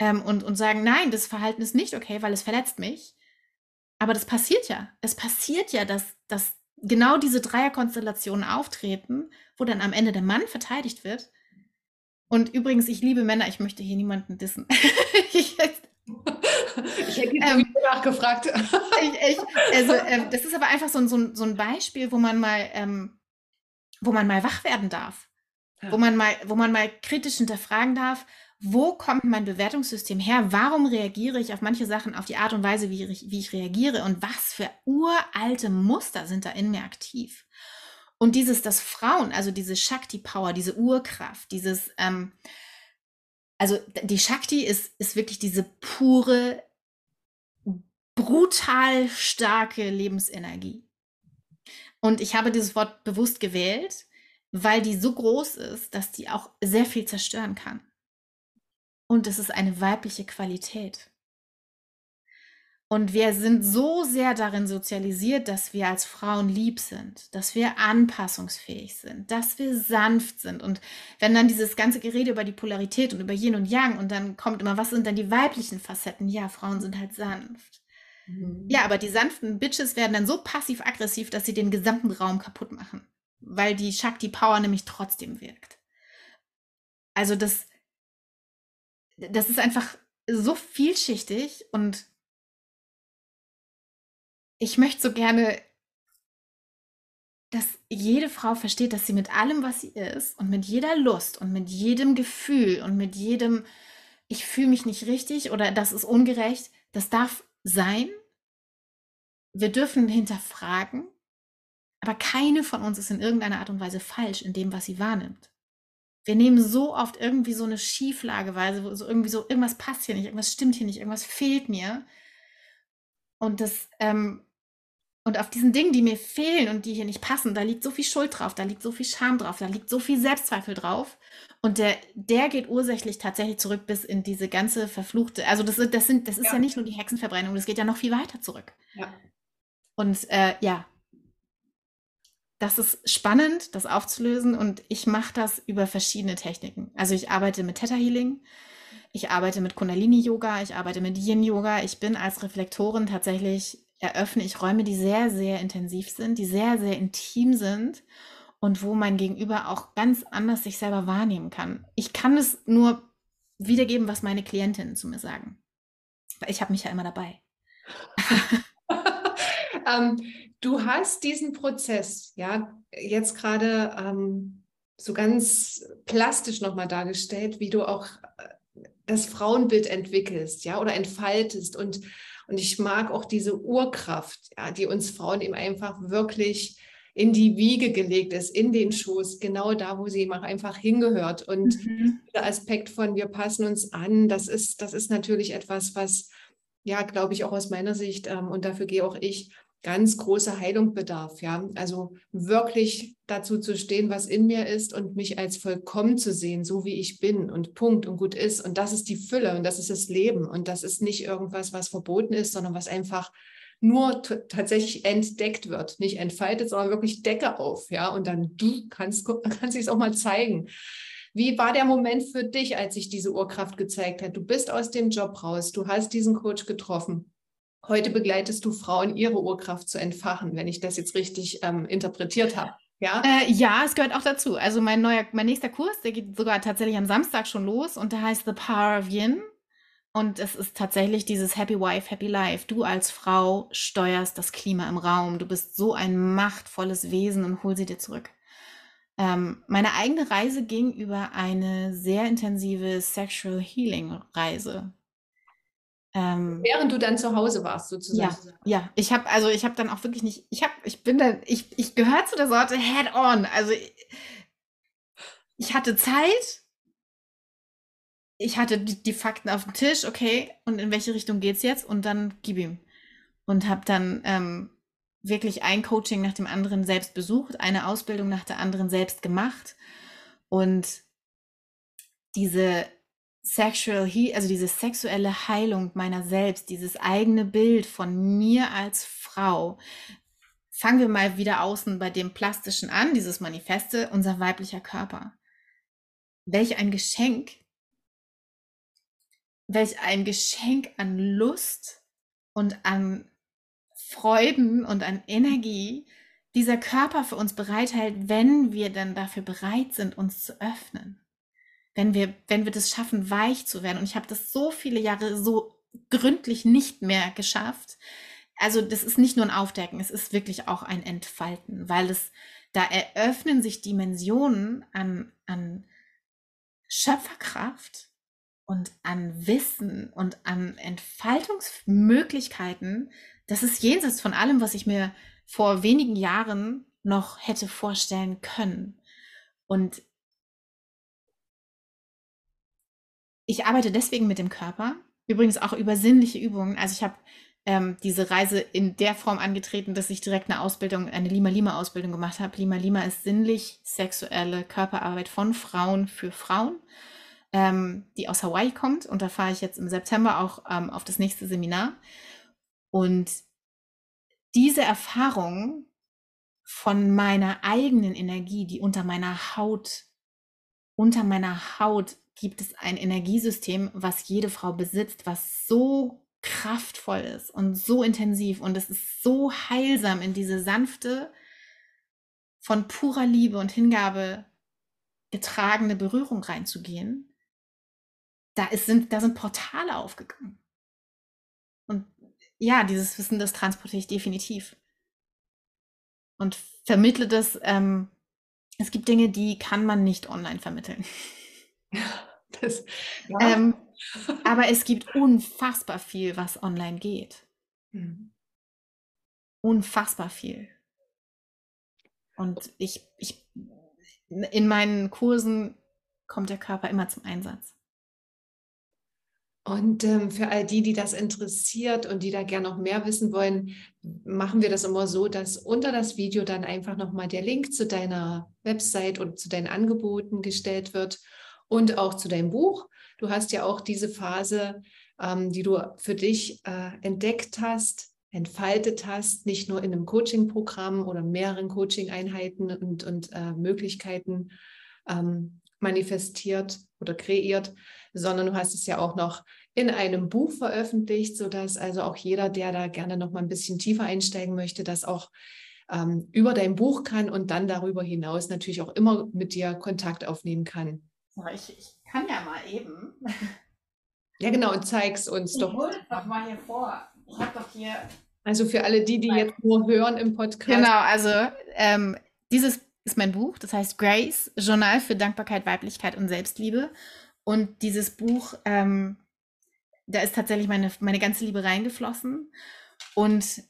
ähm, und, und sagen, nein, das Verhalten ist nicht okay, weil es verletzt mich. Aber das passiert ja. Es passiert ja, dass, dass genau diese Dreierkonstellationen auftreten, wo dann am Ende der Mann verteidigt wird. Und übrigens, ich liebe Männer, ich möchte hier niemanden dissen. ich, ich hätte ähm, nachgefragt. ich, ich, also, äh, das ist aber einfach so, so, so ein Beispiel, wo man mal, ähm, wo man mal wach werden darf. Ja. Wo, man mal, wo man mal kritisch hinterfragen darf, wo kommt mein Bewertungssystem her? Warum reagiere ich auf manche Sachen auf die Art und Weise, wie ich, wie ich reagiere? Und was für uralte Muster sind da in mir aktiv? Und dieses, dass Frauen, also diese Shakti-Power, diese Urkraft, dieses, ähm, also die Shakti ist, ist wirklich diese pure, brutal starke Lebensenergie. Und ich habe dieses Wort bewusst gewählt, weil die so groß ist, dass die auch sehr viel zerstören kann. Und es ist eine weibliche Qualität. Und wir sind so sehr darin sozialisiert, dass wir als Frauen lieb sind, dass wir anpassungsfähig sind, dass wir sanft sind. Und wenn dann dieses ganze Gerede über die Polarität und über Yin und Yang und dann kommt immer, was sind dann die weiblichen Facetten? Ja, Frauen sind halt sanft. Mhm. Ja, aber die sanften Bitches werden dann so passiv-aggressiv, dass sie den gesamten Raum kaputt machen, weil die Shakti Power nämlich trotzdem wirkt. Also das, das ist einfach so vielschichtig und ich möchte so gerne, dass jede Frau versteht, dass sie mit allem, was sie ist und mit jeder Lust und mit jedem Gefühl und mit jedem, ich fühle mich nicht richtig oder das ist ungerecht, das darf sein. Wir dürfen hinterfragen, aber keine von uns ist in irgendeiner Art und Weise falsch in dem, was sie wahrnimmt. Wir nehmen so oft irgendwie so eine Schieflageweise, so irgendwie so, irgendwas passt hier nicht, irgendwas stimmt hier nicht, irgendwas fehlt mir. Und das, ähm, und auf diesen Dingen, die mir fehlen und die hier nicht passen, da liegt so viel Schuld drauf, da liegt so viel Scham drauf, da liegt so viel Selbstzweifel drauf. Und der, der geht ursächlich tatsächlich zurück bis in diese ganze verfluchte, also das, das, sind, das ist ja. ja nicht nur die Hexenverbrennung, das geht ja noch viel weiter zurück. Ja. Und äh, ja, das ist spannend, das aufzulösen und ich mache das über verschiedene Techniken. Also ich arbeite mit Theta Healing, ich arbeite mit Kundalini Yoga, ich arbeite mit Yin Yoga. Ich bin als Reflektorin tatsächlich eröffne ich Räume, die sehr sehr intensiv sind, die sehr sehr intim sind und wo mein Gegenüber auch ganz anders sich selber wahrnehmen kann. Ich kann es nur wiedergeben, was meine Klientinnen zu mir sagen. Weil ich habe mich ja immer dabei. ähm, du hast diesen Prozess, ja, jetzt gerade ähm, so ganz plastisch nochmal dargestellt, wie du auch äh, das Frauenbild entwickelst, ja, oder entfaltest. Und, und ich mag auch diese Urkraft, ja, die uns Frauen eben einfach wirklich in die Wiege gelegt ist, in den Schoß, genau da, wo sie auch einfach hingehört. Und mhm. der Aspekt von wir passen uns an, das ist, das ist natürlich etwas, was, ja, glaube ich, auch aus meiner Sicht, ähm, und dafür gehe auch ich, ganz große Heilung bedarf. Ja, also wirklich dazu zu stehen, was in mir ist und mich als vollkommen zu sehen, so wie ich bin und Punkt und gut ist. Und das ist die Fülle und das ist das Leben und das ist nicht irgendwas, was verboten ist, sondern was einfach nur tatsächlich entdeckt wird, nicht entfaltet, sondern wirklich Decke auf, ja, und dann du kannst, kannst es auch mal zeigen. Wie war der Moment für dich, als sich diese Urkraft gezeigt hat? Du bist aus dem Job raus, du hast diesen Coach getroffen. Heute begleitest du Frauen, ihre Urkraft zu entfachen, wenn ich das jetzt richtig ähm, interpretiert habe. Ja? Äh, ja, es gehört auch dazu. Also mein neuer, mein nächster Kurs, der geht sogar tatsächlich am Samstag schon los und der heißt The Power of Yin. Und es ist tatsächlich dieses Happy Wife, Happy Life. Du als Frau steuerst das Klima im Raum. Du bist so ein machtvolles Wesen und hol sie dir zurück. Ähm, meine eigene Reise ging über eine sehr intensive Sexual Healing Reise. Ähm, Während du dann zu Hause warst, sozusagen. Ja, ja. ich habe also ich habe dann auch wirklich nicht, ich habe, ich bin dann, ich, ich gehöre zu der Sorte Head on. Also ich, ich hatte Zeit, ich hatte die, die, Fakten auf dem Tisch, okay, und in welche Richtung geht's jetzt? Und dann gib ihm. Und habe dann ähm, wirklich ein Coaching nach dem anderen selbst besucht, eine Ausbildung nach der anderen selbst gemacht. Und diese Sexual He also diese sexuelle Heilung meiner selbst, dieses eigene Bild von mir als Frau. Fangen wir mal wieder außen bei dem Plastischen an, dieses Manifeste, unser weiblicher Körper. Welch ein Geschenk welch ein Geschenk an Lust und an Freuden und an Energie dieser Körper für uns bereithält, wenn wir dann dafür bereit sind, uns zu öffnen. Wenn wir, wenn wir das schaffen, weich zu werden. Und ich habe das so viele Jahre so gründlich nicht mehr geschafft. Also das ist nicht nur ein Aufdecken, es ist wirklich auch ein Entfalten, weil es, da eröffnen sich Dimensionen an, an Schöpferkraft, und an Wissen und an Entfaltungsmöglichkeiten, das ist jenseits von allem, was ich mir vor wenigen Jahren noch hätte vorstellen können. Und ich arbeite deswegen mit dem Körper, übrigens auch über sinnliche Übungen. Also ich habe ähm, diese Reise in der Form angetreten, dass ich direkt eine Ausbildung, eine Lima-Lima-Ausbildung gemacht habe. Lima-Lima ist sinnlich sexuelle Körperarbeit von Frauen für Frauen ähm, die aus Hawaii kommt. Und da fahre ich jetzt im September auch ähm, auf das nächste Seminar. Und diese Erfahrung von meiner eigenen Energie, die unter meiner Haut, unter meiner Haut gibt es ein Energiesystem, was jede Frau besitzt, was so kraftvoll ist und so intensiv und es ist so heilsam in diese sanfte, von purer Liebe und Hingabe getragene Berührung reinzugehen, da, ist, sind, da sind Portale aufgegangen. Und ja, dieses Wissen, das transportiere ich definitiv. Und vermittle das. Ähm, es gibt Dinge, die kann man nicht online vermitteln. Das, ja. ähm, aber es gibt unfassbar viel, was online geht. Mhm. Unfassbar viel. Und ich, ich, in meinen Kursen kommt der Körper immer zum Einsatz. Und ähm, für all die, die das interessiert und die da gerne noch mehr wissen wollen, machen wir das immer so, dass unter das Video dann einfach nochmal der Link zu deiner Website und zu deinen Angeboten gestellt wird und auch zu deinem Buch. Du hast ja auch diese Phase, ähm, die du für dich äh, entdeckt hast, entfaltet hast, nicht nur in einem Coaching-Programm oder mehreren Coaching-Einheiten und, und äh, Möglichkeiten ähm, manifestiert oder kreiert, sondern du hast es ja auch noch in einem Buch veröffentlicht, sodass also auch jeder, der da gerne noch mal ein bisschen tiefer einsteigen möchte, das auch ähm, über dein Buch kann und dann darüber hinaus natürlich auch immer mit dir Kontakt aufnehmen kann. Ich, ich kann ja mal eben. Ja, genau, und zeig's uns ich doch. Hol doch mal hier vor. Ich habe doch hier Also für alle die, die jetzt nur hören im Podcast. Genau, also ähm, dieses ist mein Buch, das heißt Grace, Journal für Dankbarkeit, Weiblichkeit und Selbstliebe. Und dieses Buch, ähm, da ist tatsächlich meine, meine ganze Liebe reingeflossen. Und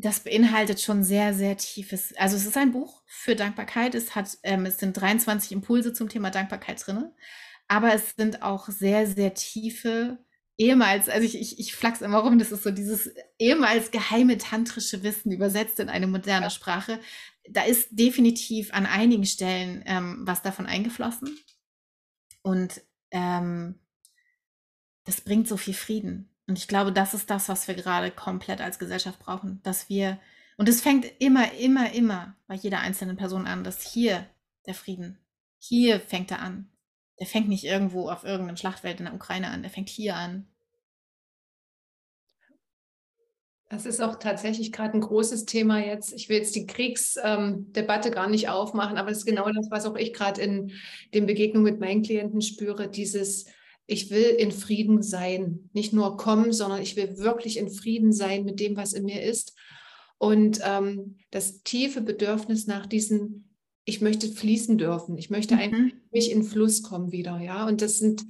das beinhaltet schon sehr, sehr tiefes. Also es ist ein Buch für Dankbarkeit. Es hat, ähm, es sind 23 Impulse zum Thema Dankbarkeit drin. Aber es sind auch sehr, sehr tiefe, ehemals, also ich, ich, ich flachs immer rum, das ist so dieses ehemals geheime tantrische Wissen übersetzt in eine moderne Sprache. Da ist definitiv an einigen Stellen ähm, was davon eingeflossen. Und ähm, das bringt so viel Frieden. Und ich glaube, das ist das, was wir gerade komplett als Gesellschaft brauchen, dass wir, und es fängt immer, immer, immer bei jeder einzelnen Person an, dass hier der Frieden, hier fängt er an. Der fängt nicht irgendwo auf irgendeinem Schlachtfeld in der Ukraine an, der fängt hier an. Das ist auch tatsächlich gerade ein großes Thema jetzt. Ich will jetzt die Kriegsdebatte ähm, gar nicht aufmachen, aber es ist genau das, was auch ich gerade in den Begegnungen mit meinen Klienten spüre, dieses ich will in Frieden sein. Nicht nur kommen, sondern ich will wirklich in Frieden sein mit dem, was in mir ist. Und ähm, das tiefe Bedürfnis nach diesen, ich möchte fließen dürfen. Ich möchte mhm. einfach mich in Fluss kommen wieder. Ja, und das sind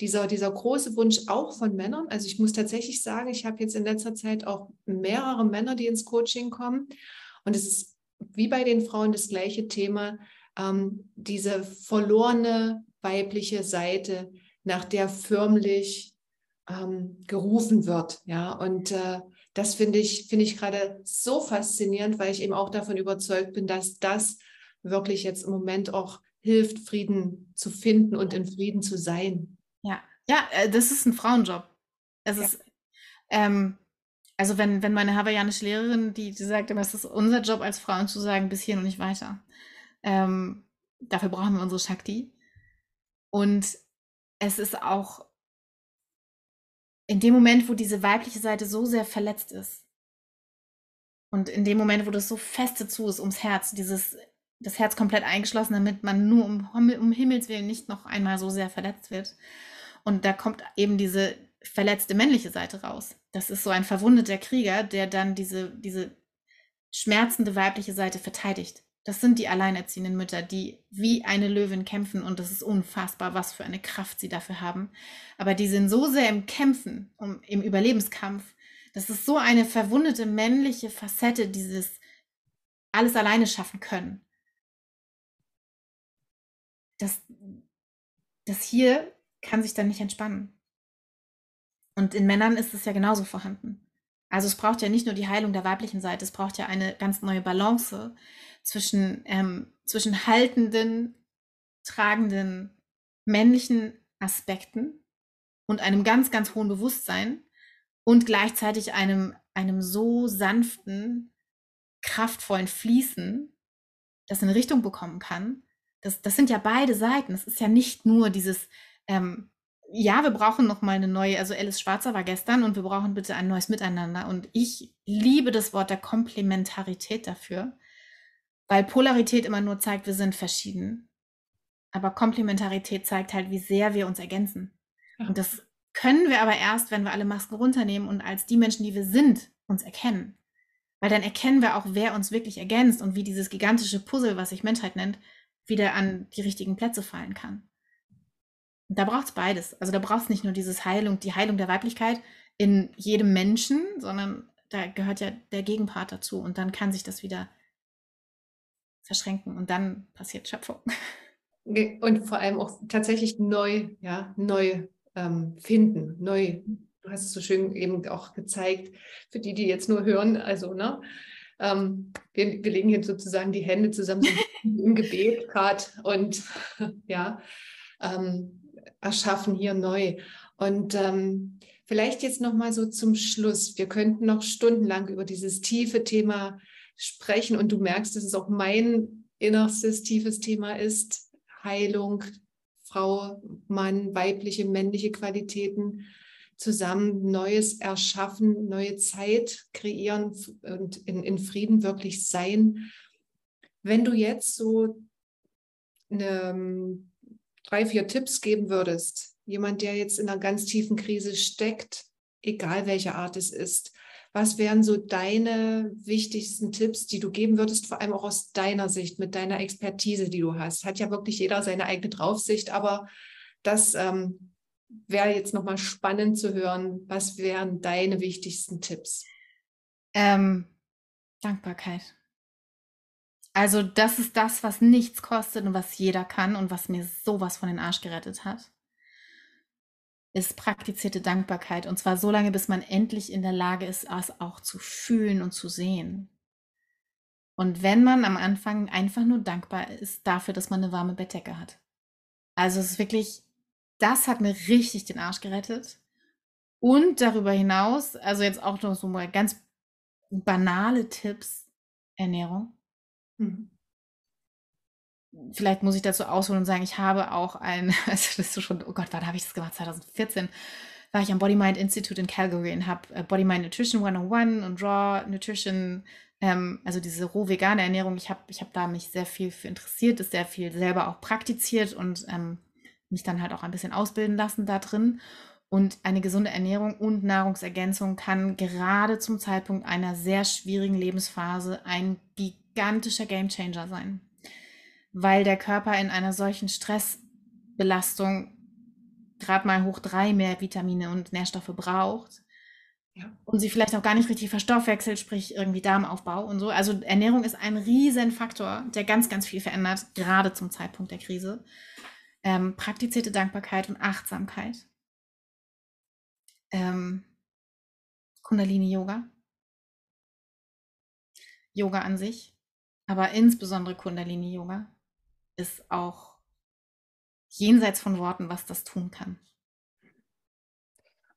dieser, dieser große Wunsch auch von Männern. Also ich muss tatsächlich sagen, ich habe jetzt in letzter Zeit auch mehrere Männer, die ins Coaching kommen. Und es ist wie bei den Frauen das gleiche Thema, ähm, diese verlorene weibliche Seite, nach der förmlich ähm, gerufen wird. Ja, und äh, das finde ich, finde ich gerade so faszinierend, weil ich eben auch davon überzeugt bin, dass das wirklich jetzt im Moment auch hilft, Frieden zu finden und in Frieden zu sein. Ja, ja, äh, das ist ein Frauenjob. Es ja. ist, ähm, also wenn, wenn meine hawaiianische Lehrerin, die, die sagt immer, es ist unser Job als Frauen zu sagen, bis hier und nicht weiter. Ähm, dafür brauchen wir unsere Shakti. Und es ist auch in dem Moment, wo diese weibliche Seite so sehr verletzt ist und in dem Moment, wo das so feste zu ist ums Herz, dieses das Herz komplett eingeschlossen, damit man nur um, um Himmels Willen nicht noch einmal so sehr verletzt wird. Und da kommt eben diese verletzte männliche Seite raus. Das ist so ein verwundeter Krieger, der dann diese, diese schmerzende weibliche Seite verteidigt. Das sind die alleinerziehenden Mütter, die wie eine Löwin kämpfen und das ist unfassbar, was für eine Kraft sie dafür haben. Aber die sind so sehr im Kämpfen, um, im Überlebenskampf. Das ist so eine verwundete männliche Facette, dieses alles alleine schaffen können. Das, das hier kann sich dann nicht entspannen. Und in Männern ist es ja genauso vorhanden. Also es braucht ja nicht nur die Heilung der weiblichen Seite, es braucht ja eine ganz neue Balance zwischen, ähm, zwischen haltenden, tragenden männlichen Aspekten und einem ganz, ganz hohen Bewusstsein und gleichzeitig einem, einem so sanften, kraftvollen Fließen, das eine Richtung bekommen kann. Das, das sind ja beide Seiten. Es ist ja nicht nur dieses, ähm, ja, wir brauchen noch mal eine neue, also Alice Schwarzer war gestern und wir brauchen bitte ein neues Miteinander. Und ich liebe das Wort der Komplementarität dafür, weil Polarität immer nur zeigt, wir sind verschieden. Aber Komplementarität zeigt halt, wie sehr wir uns ergänzen. Ja. Und das können wir aber erst, wenn wir alle Masken runternehmen und als die Menschen, die wir sind, uns erkennen. Weil dann erkennen wir auch, wer uns wirklich ergänzt und wie dieses gigantische Puzzle, was sich Menschheit nennt, wieder an die richtigen Plätze fallen kann. Und da braucht es beides. Also da braucht es nicht nur dieses Heilung, die Heilung der Weiblichkeit in jedem Menschen, sondern da gehört ja der Gegenpart dazu. Und dann kann sich das wieder verschränken und dann passiert Schöpfung. Und vor allem auch tatsächlich neu, ja, neu ähm, finden, neu. Du hast es so schön eben auch gezeigt, für die, die jetzt nur hören, also, ne, ähm, wir, wir, legen hier sozusagen die Hände zusammen im Gebet gerade und ja, ähm, erschaffen hier neu. Und ähm, vielleicht jetzt noch mal so zum Schluss. Wir könnten noch stundenlang über dieses tiefe Thema sprechen und du merkst, dass es auch mein innerstes tiefes Thema ist. Heilung, Frau, Mann, weibliche, männliche Qualitäten zusammen Neues erschaffen, neue Zeit kreieren und in, in Frieden wirklich sein. Wenn du jetzt so eine, drei, vier Tipps geben würdest, jemand, der jetzt in einer ganz tiefen Krise steckt, egal welche Art es ist, Was wären so deine wichtigsten Tipps, die du geben würdest, vor allem auch aus deiner Sicht, mit deiner Expertise, die du hast? Hat ja wirklich jeder seine eigene Draufsicht, aber das ähm, wäre jetzt nochmal spannend zu hören. Was wären deine wichtigsten Tipps? Ähm, Dankbarkeit. Also das ist das, was nichts kostet und was jeder kann und was mir sowas von den Arsch gerettet hat ist praktizierte Dankbarkeit. Und zwar so lange, bis man endlich in der Lage ist, es auch zu fühlen und zu sehen. Und wenn man am Anfang einfach nur dankbar ist dafür, dass man eine warme Bettdecke hat. Also es ist wirklich, das hat mir richtig den Arsch gerettet. Und darüber hinaus, also jetzt auch noch so mal ganz banale Tipps, Ernährung. Mhm vielleicht muss ich dazu ausholen und sagen, ich habe auch ein, also das ist schon, oh Gott, wann habe ich das gemacht? 2014 war ich am Body Mind Institute in Calgary und habe äh, Body Mind Nutrition 101 und Raw Nutrition, ähm, also diese roh vegane Ernährung. Ich habe ich hab da mich sehr viel für interessiert, ist sehr viel selber auch praktiziert und ähm, mich dann halt auch ein bisschen ausbilden lassen da drin. Und eine gesunde Ernährung und Nahrungsergänzung kann gerade zum Zeitpunkt einer sehr schwierigen Lebensphase ein gigantischer Gamechanger sein weil der Körper in einer solchen Stressbelastung gerade mal hoch drei mehr Vitamine und Nährstoffe braucht. Ja. Und sie vielleicht auch gar nicht richtig verstoffwechselt, sprich irgendwie Darmaufbau und so. Also Ernährung ist ein riesen Faktor, der ganz, ganz viel verändert, gerade zum Zeitpunkt der Krise. Ähm, praktizierte Dankbarkeit und Achtsamkeit. Ähm, Kundalini-Yoga. Yoga an sich, aber insbesondere Kundalini-Yoga ist auch jenseits von Worten, was das tun kann.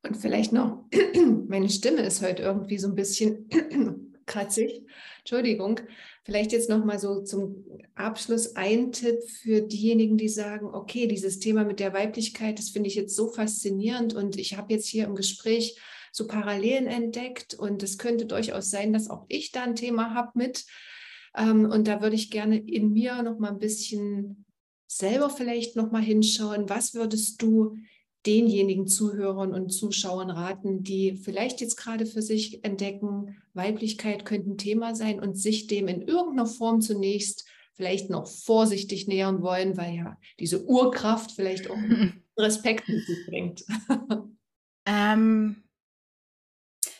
Und vielleicht noch, meine Stimme ist heute irgendwie so ein bisschen kratzig. Entschuldigung. Vielleicht jetzt noch mal so zum Abschluss ein Tipp für diejenigen, die sagen, okay, dieses Thema mit der Weiblichkeit, das finde ich jetzt so faszinierend und ich habe jetzt hier im Gespräch so Parallelen entdeckt und es könnte durchaus sein, dass auch ich da ein Thema habe mit. Ähm, und da würde ich gerne in mir noch mal ein bisschen selber vielleicht noch mal hinschauen. Was würdest du denjenigen Zuhörern und Zuschauern raten, die vielleicht jetzt gerade für sich entdecken, Weiblichkeit könnte ein Thema sein und sich dem in irgendeiner Form zunächst vielleicht noch vorsichtig nähern wollen, weil ja diese Urkraft vielleicht auch Respekt mit sich bringt? Ähm,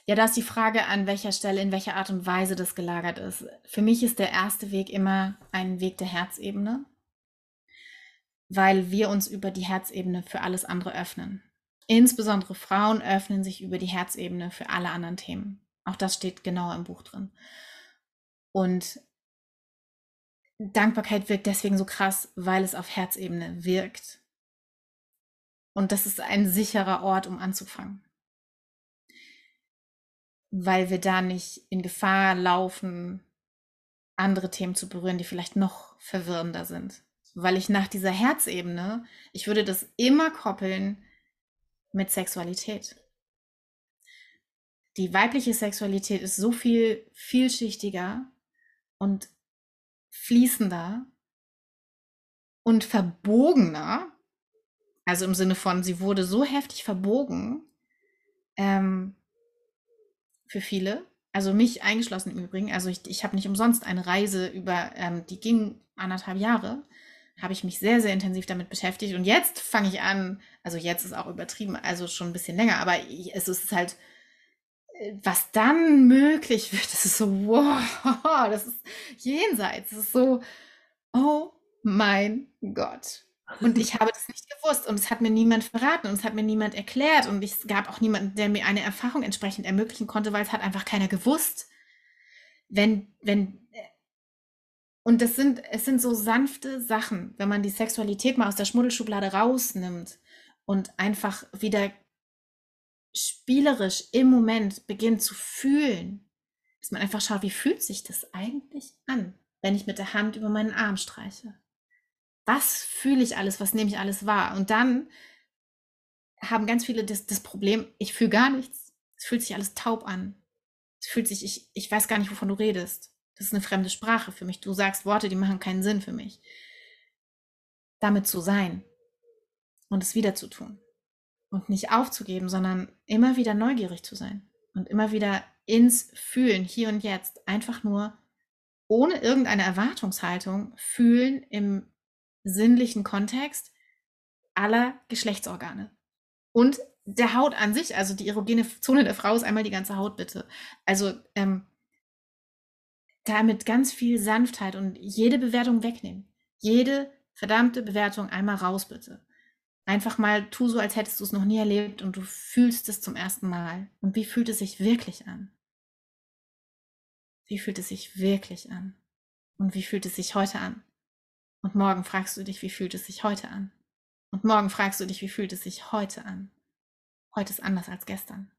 ja, da ist die Frage, an welcher Stelle, in welcher Art und Weise das gelagert ist. Für mich ist der erste Weg immer ein Weg der Herzebene, weil wir uns über die Herzebene für alles andere öffnen. Insbesondere Frauen öffnen sich über die Herzebene für alle anderen Themen. Auch das steht genau im Buch drin. Und Dankbarkeit wirkt deswegen so krass, weil es auf Herzebene wirkt. Und das ist ein sicherer Ort, um anzufangen weil wir da nicht in Gefahr laufen, andere Themen zu berühren, die vielleicht noch verwirrender sind. Weil ich nach dieser Herzebene, ich würde das immer koppeln mit Sexualität. Die weibliche Sexualität ist so viel vielschichtiger und fließender und verbogener. Also im Sinne von, sie wurde so heftig verbogen, ähm, für viele. Also mich eingeschlossen im Übrigen. Also ich, ich habe nicht umsonst eine Reise über, ähm, die ging anderthalb Jahre, habe ich mich sehr, sehr intensiv damit beschäftigt. Und jetzt fange ich an, also jetzt ist auch übertrieben, also schon ein bisschen länger, aber ich, es ist halt, äh, was dann möglich wird, das ist so, wow, das ist jenseits, das ist so, oh mein Gott. Und ich habe das nicht gewusst und es hat mir niemand verraten und es hat mir niemand erklärt und es gab auch niemanden, der mir eine Erfahrung entsprechend ermöglichen konnte, weil es hat einfach keiner gewusst. Wenn, wenn, und das sind, es sind so sanfte Sachen, wenn man die Sexualität mal aus der Schmuddelschublade rausnimmt und einfach wieder spielerisch im Moment beginnt zu fühlen, dass man einfach schaut, wie fühlt sich das eigentlich an, wenn ich mit der Hand über meinen Arm streiche was fühle ich alles, was nehme ich alles wahr? Und dann haben ganz viele das, das Problem, ich fühle gar nichts. Es fühlt sich alles taub an. Es fühlt sich, ich, ich weiß gar nicht, wovon du redest. Das ist eine fremde Sprache für mich. Du sagst Worte, die machen keinen Sinn für mich. Damit zu sein und es wieder zu tun. Und nicht aufzugeben, sondern immer wieder neugierig zu sein. Und immer wieder ins Fühlen, hier und jetzt, einfach nur ohne irgendeine Erwartungshaltung fühlen im sinnlichen Kontext aller Geschlechtsorgane. Und der Haut an sich, also die erogene Zone der Frau ist einmal die ganze Haut, bitte. Also ähm, damit ganz viel Sanftheit und jede Bewertung wegnehmen. Jede verdammte Bewertung einmal raus, bitte. Einfach mal tu so, als hättest du es noch nie erlebt und du fühlst es zum ersten Mal. Und wie fühlt es sich wirklich an? Wie fühlt es sich wirklich an? Und wie fühlt es sich heute an? Und morgen fragst du dich, wie fühlt es sich heute an? Und morgen fragst du dich, wie fühlt es sich heute an? Heute ist anders als gestern.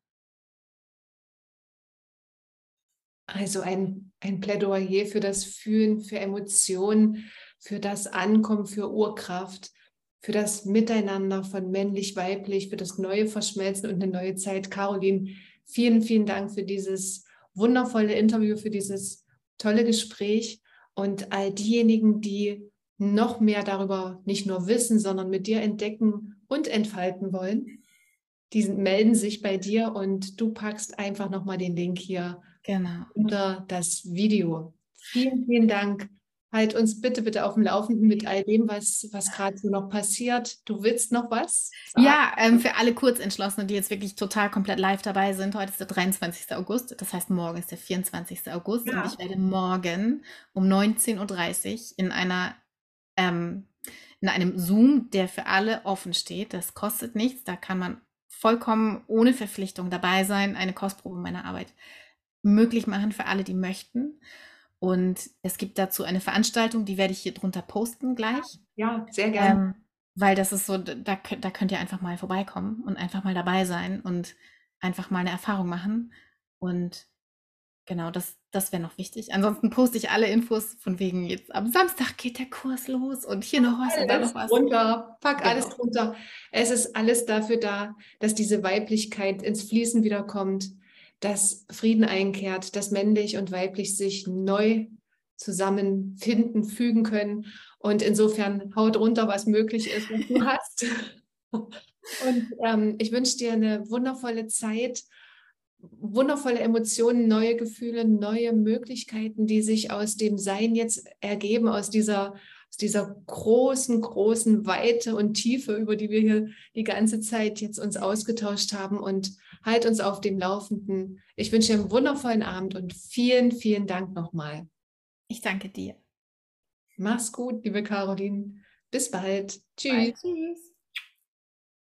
Also ein, ein Plädoyer für das Fühlen, für Emotionen, für das Ankommen, für Urkraft, für das Miteinander von männlich-weiblich, für das neue Verschmelzen und eine neue Zeit. Caroline, vielen, vielen Dank für dieses wundervolle Interview, für dieses tolle Gespräch und all diejenigen, die noch mehr darüber nicht nur wissen, sondern mit dir entdecken und entfalten wollen. Die melden sich bei dir und du packst einfach nochmal den Link hier genau. unter das Video. Vielen, vielen Dank. Halt uns bitte, bitte auf dem Laufenden mit all dem, was, was gerade so noch passiert. Du willst noch was? Sagen? Ja, ähm, für alle Kurzentschlossenen, die jetzt wirklich total komplett live dabei sind. Heute ist der 23. August, das heißt, morgen ist der 24. August ja. und ich werde morgen um 19.30 Uhr in einer ähm, in einem Zoom, der für alle offen steht. Das kostet nichts, da kann man vollkommen ohne Verpflichtung dabei sein, eine Kostprobe meiner Arbeit möglich machen für alle, die möchten. Und es gibt dazu eine Veranstaltung, die werde ich hier drunter posten gleich. Ja, sehr gerne. Ähm, weil das ist so, da, da könnt ihr einfach mal vorbeikommen und einfach mal dabei sein und einfach mal eine Erfahrung machen. Und genau, das, das wäre noch wichtig. Ansonsten poste ich alle Infos von wegen jetzt am Samstag geht der Kurs los und hier noch was alles und da noch was. Runter, pack genau. alles drunter. Es ist alles dafür da, dass diese Weiblichkeit ins Fließen wiederkommt, dass Frieden einkehrt, dass männlich und weiblich sich neu zusammenfinden, fügen können. Und insofern haut runter, was möglich ist, was du hast. Und ähm, ich wünsche dir eine wundervolle Zeit, wundervolle Emotionen, neue Gefühle, neue Möglichkeiten, die sich aus dem Sein jetzt ergeben, aus dieser aus dieser großen, großen Weite und Tiefe, über die wir hier die ganze Zeit jetzt uns ausgetauscht haben und halt uns auf dem Laufenden. Ich wünsche dir einen wundervollen Abend und vielen, vielen Dank nochmal. Ich danke dir. Mach's gut, liebe Caroline. Bis bald. Tschüss. Bye, tschüss.